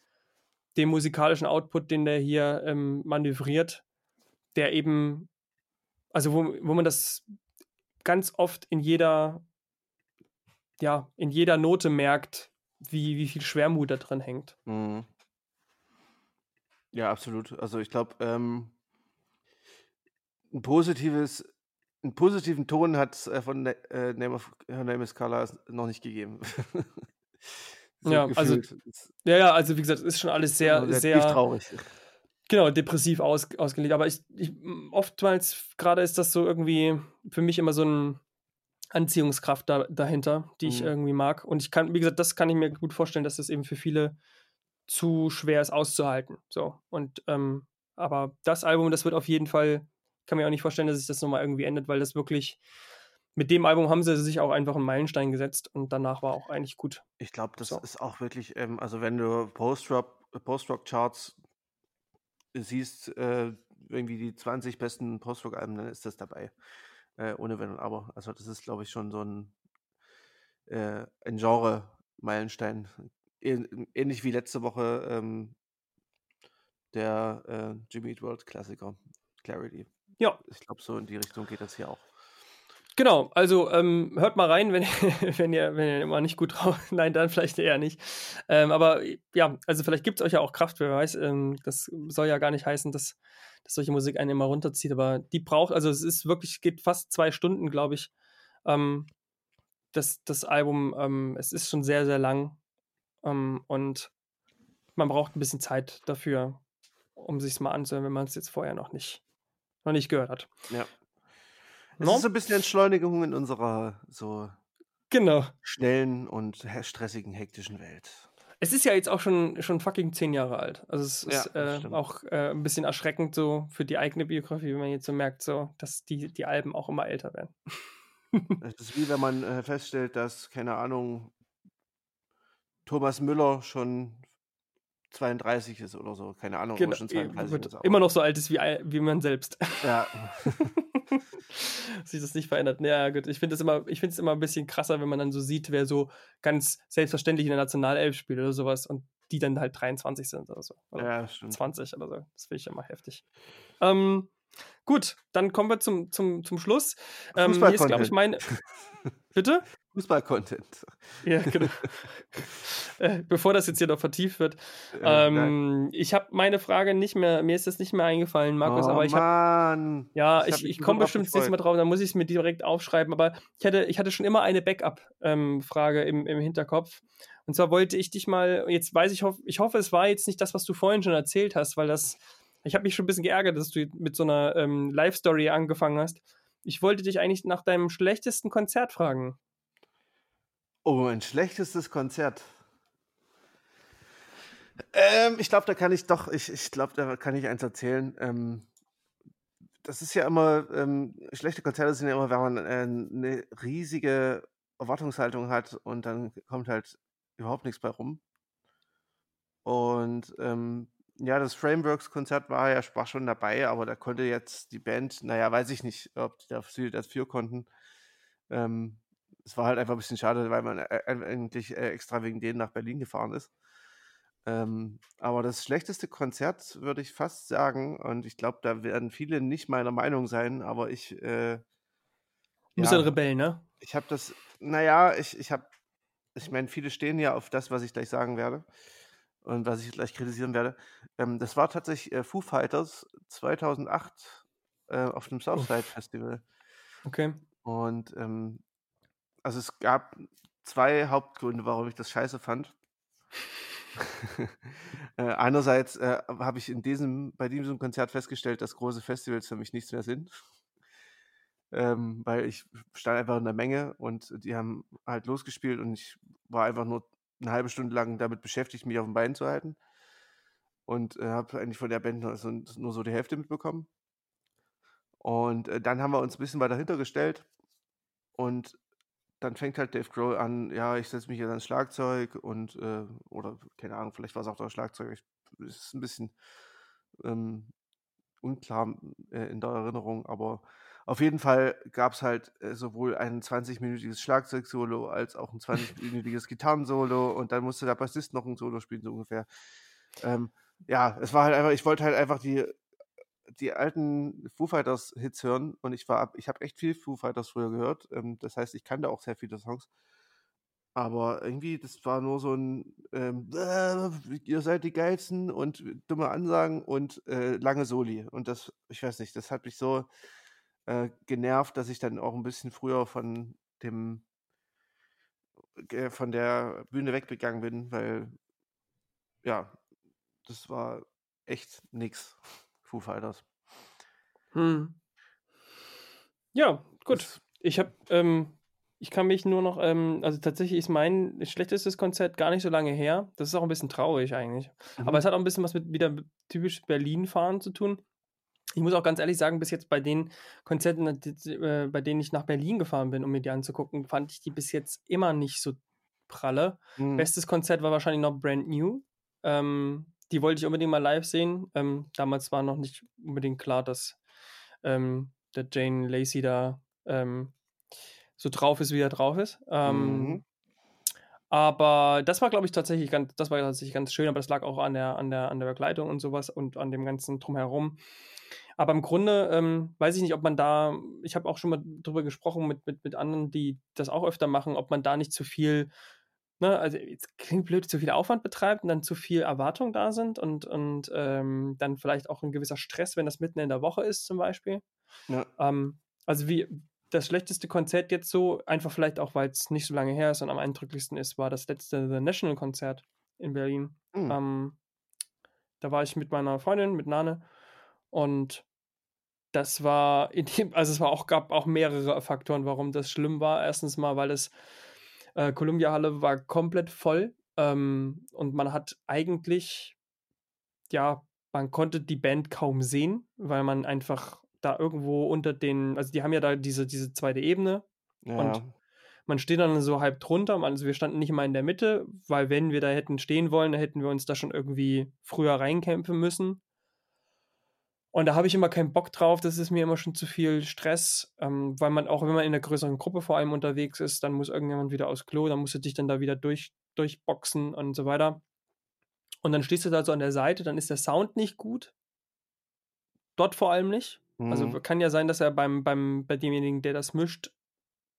dem musikalischen Output, den der hier ähm, manövriert, der eben, also wo, wo man das ganz oft in jeder, ja, in jeder Note merkt, wie, wie viel Schwermut da drin hängt. Mhm. Ja, absolut. Also ich glaube, ähm, ein positives, einen positiven Ton hat es äh, von äh, Name of Her Name is Color noch nicht gegeben. so ja, also, ja, ja, also wie gesagt, ist schon alles sehr, sehr, traurig. Genau, depressiv aus, ausgelegt. Aber ich, ich oftmals gerade ist das so irgendwie für mich immer so ein Anziehungskraft da, dahinter, die ich Mhm. irgendwie mag. Und ich kann, wie gesagt, das kann ich mir gut vorstellen, dass das eben für viele zu schwer ist auszuhalten. So. Und ähm, aber das Album, das wird auf jeden Fall, kann mir auch nicht vorstellen, dass sich das nochmal irgendwie ändert, weil das wirklich, mit dem Album haben sie sich auch einfach einen Meilenstein gesetzt und danach war auch eigentlich gut. Ich glaube, das So. ist auch wirklich, ähm, also wenn du Post-Rock Post-Rock-Charts siehst, äh, irgendwie die 20 besten Post-Rock-Alben, dann ist das dabei. Äh, ohne Wenn und Aber. Also das ist, glaube ich, schon so ein, äh, ein Genre-Meilenstein. Ähn- Ähnlich wie letzte Woche ähm, der äh, Jimmy Eat World Klassiker, Clarity. Ja, Ich glaube, so in die Richtung geht das hier auch. Genau, also ähm, hört mal rein, wenn, wenn, ihr, wenn ihr immer nicht gut drauf Nein, dann vielleicht eher nicht. Ähm, aber ja, also vielleicht gibt es euch ja auch Kraft, wer weiß. Ähm, das soll ja gar nicht heißen, dass, dass solche Musik einen immer runterzieht, aber die braucht, also es ist wirklich, geht fast zwei Stunden, glaube ich. Ähm, das, das Album, ähm, es ist schon sehr, sehr lang ähm, und man braucht ein bisschen Zeit dafür, um sich mal anzuhören, wenn man es jetzt vorher noch nicht, noch nicht gehört hat. Ja. Es No? ist so ein bisschen Entschleunigung in unserer so Genau. schnellen und stressigen, hektischen Welt. Es ist ja jetzt auch schon, schon fucking zehn Jahre alt. Also es Ja, ist das äh, auch äh, ein bisschen erschreckend so für die eigene Biografie, wenn man jetzt so merkt, so, dass die, die Alben auch immer älter werden. Es ist wie wenn man äh, feststellt, dass, keine Ahnung, Thomas Müller schon 32 ist oder so. Keine Ahnung, Genau, schon 32 wird ist. immer noch so alt ist wie, wie man selbst. Ja. Sich das nicht verändert. Ja, gut. Ich finde es immer, ich finde es immer ein bisschen krasser, wenn man dann so sieht, wer so ganz selbstverständlich in der Nationalelf spielt oder sowas und die dann halt 23 sind oder so. Oder ja, stimmt. 20 oder so. Das finde ich immer heftig. Ähm, gut, dann kommen wir zum, zum, zum Schluss. Ähm, hier ist, glaube ich, mein. Bitte? Fußball-Content. Ja, genau. äh, bevor das jetzt hier noch vertieft wird. Äh. Ähm, ich habe meine Frage nicht mehr, mir ist das nicht mehr eingefallen, Markus, oh, aber ich habe ja, Ich ich, ich komme bestimmt das nächste Mal drauf, dann muss ich es mir direkt aufschreiben. Aber ich hatte, ich hatte schon immer eine Backup-Frage im, im Hinterkopf. Und zwar wollte ich dich mal, jetzt weiß ich, hoff, ich hoffe, es war jetzt nicht das, was du vorhin schon erzählt hast, weil das, ich habe mich schon ein bisschen geärgert, dass du mit so einer ähm, Live-Story angefangen hast. Ich wollte dich eigentlich nach deinem schlechtesten Konzert fragen. Oh, mein schlechtestes Konzert. Ähm, ich glaube, da kann ich doch, ich, ich glaube, da kann ich eins erzählen. Ähm, das ist ja immer, ähm, schlechte Konzerte sind ja immer, wenn man äh, eine riesige Erwartungshaltung hat und dann kommt halt überhaupt nichts bei rum. Und ähm, ja, das Frameworks-Konzert war ja war schon dabei, aber da konnte jetzt die Band, naja, weiß ich nicht, ob die da viel dafür konnten. Ähm, es war halt einfach ein bisschen schade, weil man äh, eigentlich äh, extra wegen denen nach Berlin gefahren ist. Ähm, aber das schlechteste Konzert würde ich fast sagen, und ich glaube, da werden viele nicht meiner Meinung sein, aber ich, äh, Du bist ja ein Rebell, ne? ich habe das, naja, ich, ich habe, ich meine, viele stehen ja auf das, was ich gleich sagen werde und was ich gleich kritisieren werde. Ähm, das war tatsächlich äh, Foo Fighters 2008 äh, auf dem Southside Festival. Okay. Und ähm, also es gab zwei Hauptgründe, warum ich das scheiße fand. äh, einerseits äh, habe ich in diesem, bei diesem Konzert festgestellt, dass große Festivals für mich nichts mehr sind. Ähm, weil ich stand einfach in der Menge und die haben halt losgespielt und ich war einfach nur eine halbe Stunde lang damit beschäftigt, mich auf den Beinen zu halten. Und äh, habe eigentlich von der Band nur so, nur so die Hälfte mitbekommen. Und äh, dann haben wir uns ein bisschen weiter hintergestellt und dann fängt halt Dave Grohl an, ja, ich setze mich jetzt ans Schlagzeug und, äh, oder keine Ahnung, vielleicht war es auch das Schlagzeug, ich, es ist ein bisschen ähm, unklar äh, in der Erinnerung, aber auf jeden Fall gab es halt äh, sowohl ein 20-minütiges Schlagzeugsolo als auch ein 20-minütiges Gitarrensolo und dann musste der Bassist noch ein Solo spielen, so ungefähr. Ähm, ja, es war halt einfach, ich wollte halt einfach die, die alten Foo Fighters Hits hören und ich war, ich habe echt viel Foo Fighters früher gehört. Ähm, das heißt, ich kannte auch sehr viele Songs. Aber irgendwie, das war nur so ein, ähm, äh, ihr seid die geilsten und dumme Ansagen und äh, lange Soli. Und das, ich weiß nicht, das hat mich so äh, genervt, dass ich dann auch ein bisschen früher von dem, äh, von der Bühne weggegangen bin, weil, ja, das war echt nix. Foo Fighters. Hm. Ja, gut. Das, Ich habe, ähm, ich kann mich nur noch, ähm, also tatsächlich ist mein schlechtestes Konzert gar nicht so lange her. Das ist auch ein bisschen traurig eigentlich. Aber mhm. es hat auch ein bisschen was mit wieder typisch Berlin-Fahren zu tun. Ich muss auch ganz ehrlich sagen, bis jetzt bei den Konzerten, äh, bei denen ich nach Berlin gefahren bin, um mir die anzugucken, fand ich die bis jetzt immer nicht so pralle. Mhm. Bestes Konzert war wahrscheinlich noch Brand New. Ähm, die wollte ich unbedingt mal live sehen. Ähm, damals war noch nicht unbedingt klar, dass ähm, der Jane Lacey da ähm, so drauf ist, wie er drauf ist. Ähm, Mhm. aber das war, glaube ich, tatsächlich ganz, das war tatsächlich ganz schön, aber das lag auch an der, an der, an der Begleitung und sowas und an dem ganzen Drumherum. Aber im Grunde ähm, weiß ich nicht, ob man da, ich habe auch schon mal drüber gesprochen mit, mit, mit anderen, die das auch öfter machen, ob man da nicht zu viel, ne, also es klingt blöd, zu viel Aufwand betreibt und dann zu viel Erwartung da sind und, und ähm, dann vielleicht auch ein gewisser Stress, wenn das mitten in der Woche ist, zum Beispiel. Ja. Ähm, also wie das schlechteste Konzert jetzt so, einfach vielleicht auch, weil es nicht so lange her ist und am eindrücklichsten ist, war das letzte The National Konzert in Berlin. Mhm. Ähm, da war ich mit meiner Freundin, mit Nane. Und das war, in dem, also es war auch, gab auch mehrere Faktoren, warum das schlimm war. Erstens mal, weil es äh, Columbia Halle war komplett voll ähm, und man hat eigentlich, ja, man konnte die Band kaum sehen, weil man einfach da irgendwo unter den, also die haben ja da diese, diese zweite Ebene Ja. und man steht dann so halb drunter. Also wir standen nicht mal in der Mitte, weil wenn wir da hätten stehen wollen, dann hätten wir uns da schon irgendwie früher reinkämpfen müssen. Und da habe ich immer keinen Bock drauf. Das ist mir immer schon zu viel Stress, ähm, weil man auch, wenn man in einer größeren Gruppe vor allem unterwegs ist, dann muss irgendjemand wieder aufs Klo, dann musst du dich dann da wieder durch, durchboxen und so weiter. Und dann stehst du da so an der Seite, dann ist der Sound nicht gut. Dort vor allem nicht. Also Mhm. kann ja sein, dass er beim, beim, bei demjenigen, der das mischt,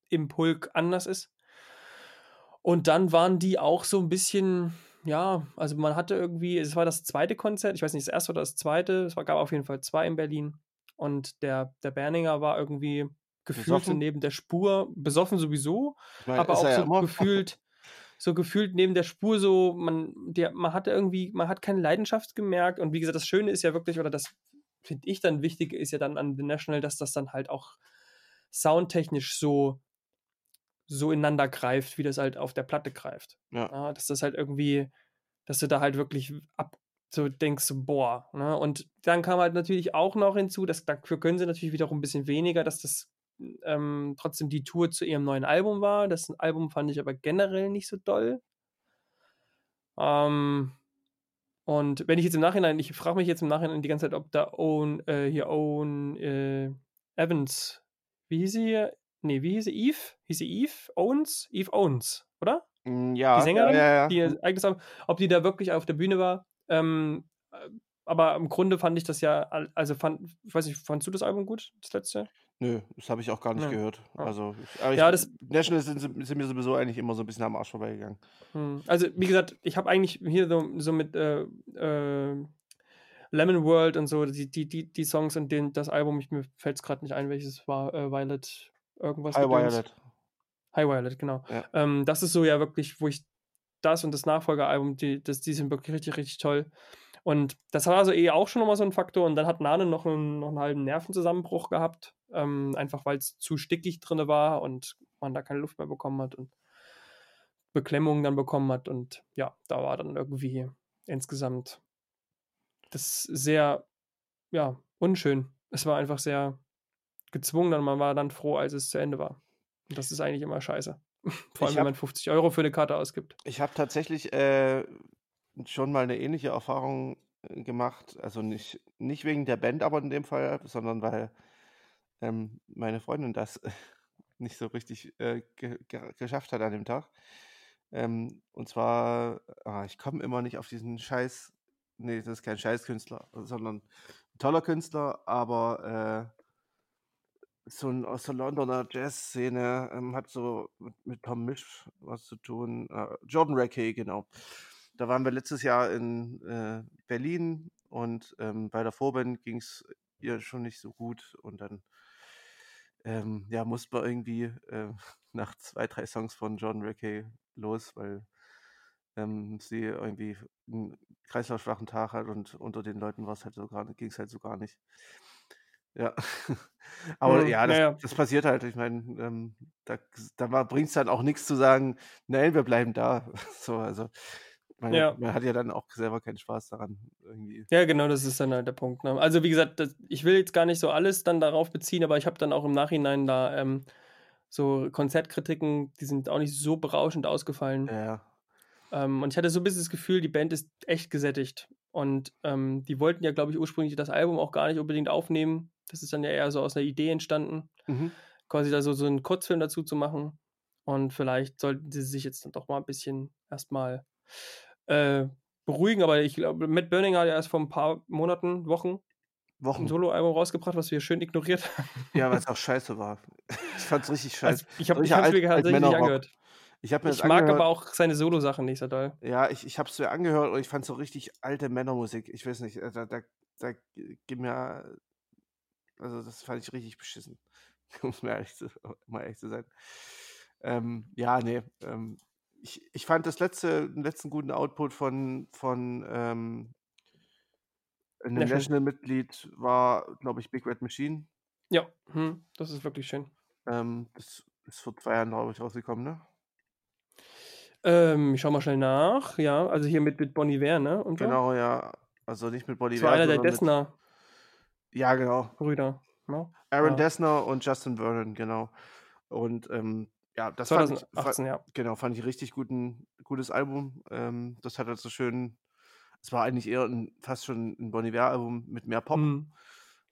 im Pulk anders ist. Und dann waren die auch so ein bisschen, ja, also man hatte irgendwie, es war das zweite Konzert, ich weiß nicht, das erste oder das zweite, es war, gab auf jeden Fall zwei in Berlin. Und der, der Berninger war irgendwie gefühlt so Besoffen? neben der Spur, besoffen sowieso, meine, aber auch ja so immer. gefühlt, so gefühlt neben der Spur so, man, der, man hatte irgendwie, man hat keine Leidenschaft gemerkt. Und wie gesagt, das Schöne ist ja wirklich, oder das finde ich dann wichtig, ist ja dann an The National, dass das dann halt auch soundtechnisch so, so ineinander greift, wie das halt auf der Platte greift. Ja. Ja, dass das halt irgendwie, dass du da halt wirklich ab so denkst, boah. Ne? Und dann kam halt natürlich auch noch hinzu, dass dafür können sie natürlich wiederum ein bisschen weniger, dass das ähm, trotzdem die Tour zu ihrem neuen Album war. Das Album fand ich aber generell nicht so doll. Ähm, und wenn ich jetzt im Nachhinein, ich frage mich jetzt im Nachhinein die ganze Zeit, ob da Owen, äh, hier Owen äh, Evans, wie hieß sie hier? Nee, wie hieß sie? Eve? Hieß sie Eve? Owens? Eve Owens, oder? Mm, Die Ja, ja, Sängerin, ja, ja. die ihr eigenes Album, ob die da wirklich auf der Bühne war. Ähm, äh, aber im Grunde fand ich das ja, al- also fand, ich weiß nicht, fandst du das Album gut, das letzte? Nö, das habe ich auch gar nicht Ja. gehört. Ja. Also, ich, Ja, das- Nationals sind, sind mir sowieso eigentlich immer so ein bisschen am Arsch vorbeigegangen. Hm. Also, wie gesagt, ich habe eigentlich hier so, so mit äh, äh, Lemon World und so, die, die, die, die Songs und den, das Album, ich, mir fällt es gerade nicht ein, welches war, äh, Violet, irgendwas. Hi Gedöns. Violet. High Violet, genau. Ja. Ähm, das ist so ja wirklich, wo ich das und das Nachfolgealbum, die, das, die sind wirklich richtig, richtig toll. Und das war also eh auch schon nochmal so ein Faktor. Und dann hat Nane noch einen, noch einen halben Nervenzusammenbruch gehabt, ähm, einfach weil es zu stickig drin war und man da keine Luft mehr bekommen hat und Beklemmungen dann bekommen hat. Und ja, da war dann irgendwie insgesamt das sehr, ja, unschön. Es war einfach sehr gezwungen und man war dann froh, als es zu Ende war. Und das ist eigentlich immer scheiße. Vor allem, Ich wenn hab- man 50 Euro für eine Karte ausgibt. Ich habe tatsächlich äh, schon mal eine ähnliche Erfahrung äh, gemacht. Also nicht, nicht wegen der Band, aber in dem Fall, sondern weil ähm, meine Freundin das nicht so richtig äh, ge ge geschafft hat an dem Tag. Ähm, und zwar, ah, ich komme immer nicht auf diesen Scheiß, nee, das ist kein Scheißkünstler, sondern ein toller Künstler, aber äh, so ein, aus der Londoner Jazzszene, ähm, hat so mit, mit Tom Misch was zu tun. Äh, Jordan Rackey, genau. Da waren wir letztes Jahr in äh, Berlin und ähm, bei der Vorband ging es ihr schon nicht so gut und dann ähm, ja, musste man irgendwie äh, nach zwei, drei Songs von Jordan Rackey los, weil ähm, sie irgendwie einen kreislaufschwachen Tag hat und unter den Leuten halt so ging es halt so gar nicht. Ja. Aber Mhm, ja, das, ja, ja. das passiert halt. Ich meine, ähm, da, da bringt es dann auch nichts zu sagen, nein, wir bleiben da. So, also man, Ja. man hat ja dann auch selber keinen Spaß daran, irgendwie. Ja, genau, das ist dann halt der Punkt. Ne? Also wie gesagt, das, ich will jetzt gar nicht so alles dann darauf beziehen, aber ich habe dann auch im Nachhinein da ähm, so Konzertkritiken, die sind auch nicht so berauschend ausgefallen. Ja, ja. Ähm, und ich hatte so ein bisschen das Gefühl, die Band ist echt gesättigt. Und ähm, die wollten ja, glaube ich, ursprünglich das Album auch gar nicht unbedingt aufnehmen. Das ist dann ja eher so aus einer Idee entstanden, Mhm. quasi da so, so einen Kurzfilm dazu zu machen. Und vielleicht sollten sie sich jetzt dann doch mal ein bisschen erstmal äh, beruhigen. Aber ich glaube, Matt Burning hat ja erst vor ein paar Monaten, Wochen ein Wochen. Soloalbum rausgebracht, was wir schön ignoriert haben. Ja, weil es auch scheiße war. Ich fand's richtig scheiße. Also, ich habe es Alt- tatsächlich nicht angehört. Ich mir Ich mag angehört. aber auch seine Solo-Sachen nicht so doll. Ja, ich, ich habe es mir angehört und ich fand so richtig alte Männermusik. Ich weiß nicht, äh, da, da, da gib mir, also das fand ich richtig beschissen, um mir ehrlich zu, um mal ehrlich zu sein. Ähm, ja, nee, ähm, ich, ich fand das letzte, den letzten guten Output von, von ähm, einem National. National-Mitglied war, glaube ich, Big Red Machine. Ja, hm, das ist wirklich schön. Ähm, das ist vor zwei Jahren, glaube ich, rausgekommen, ne? Ähm, ich schau mal schnell nach. Ja, also hier mit, mit Bon Iver, ne? Und so. Genau, ja. Also nicht mit Body Das war einer der Dessner-Brüder. Ja, genau. Ne? Aaron Ja. Dessner und Justin Vernon, genau. Und ähm, ja, das fand ich, 2018, ja. genau, fand ich richtig guten, gutes Album. Ähm, das hat halt so schön, es war eigentlich eher ein, fast schon ein Bon Iver-Album mit mehr Pop. Hm.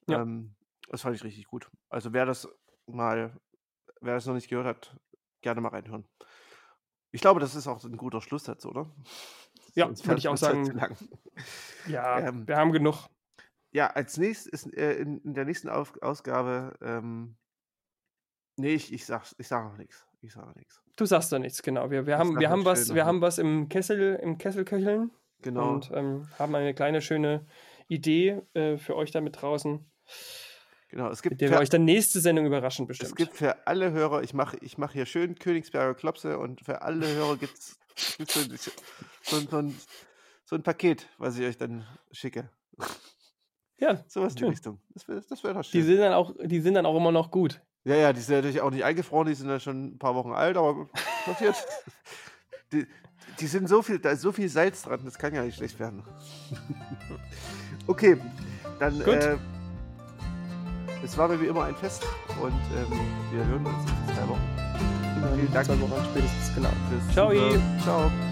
Ja. Ähm, das fand ich richtig gut. Also wer das mal, wer das noch nicht gehört hat, gerne mal reinhören. Ich glaube, das ist auch ein guter Schlusssatz, oder? Ja, würde ich auch sagen. lang. Ja, Ähm, wir haben genug. Ja, als nächstes ist äh, in, in der nächsten Auf Ausgabe, ähm, nee, ich, ich sag, ich sag noch nichts. Ich sag noch nichts. Du sagst doch nichts, genau. Wir, wir Ich haben, wir halt haben was, wir noch haben was im Kessel, im Kessel köcheln Genau. und ähm, haben eine kleine schöne Idee äh, für euch damit draußen, genau. Es mit gibt, der wir euch dann nächste Sendung überraschen es bestimmt. gibt für alle Hörer, ich mache ich mach hier schön Königsberger Klopse und für alle Hörer gibt es so, so, so, so ein Paket, was ich euch dann schicke. Ja, Sowas in die. Richtung. Das wäre das wär doch die schön. sind dann auch, die sind dann auch immer noch gut. Ja, ja, die sind natürlich auch nicht eingefroren, die sind ja schon ein paar Wochen alt, aber passiert. Die, die sind so viel, da ist so viel Salz dran, das kann ja nicht schlecht werden. okay, dann Gut. äh, es war mir wie immer ein Fest und ähm, wir hören uns in zwei Wochen. Vielen Dank. zwei Wochen spätestens, genau. Fürs Ciao. Ciao.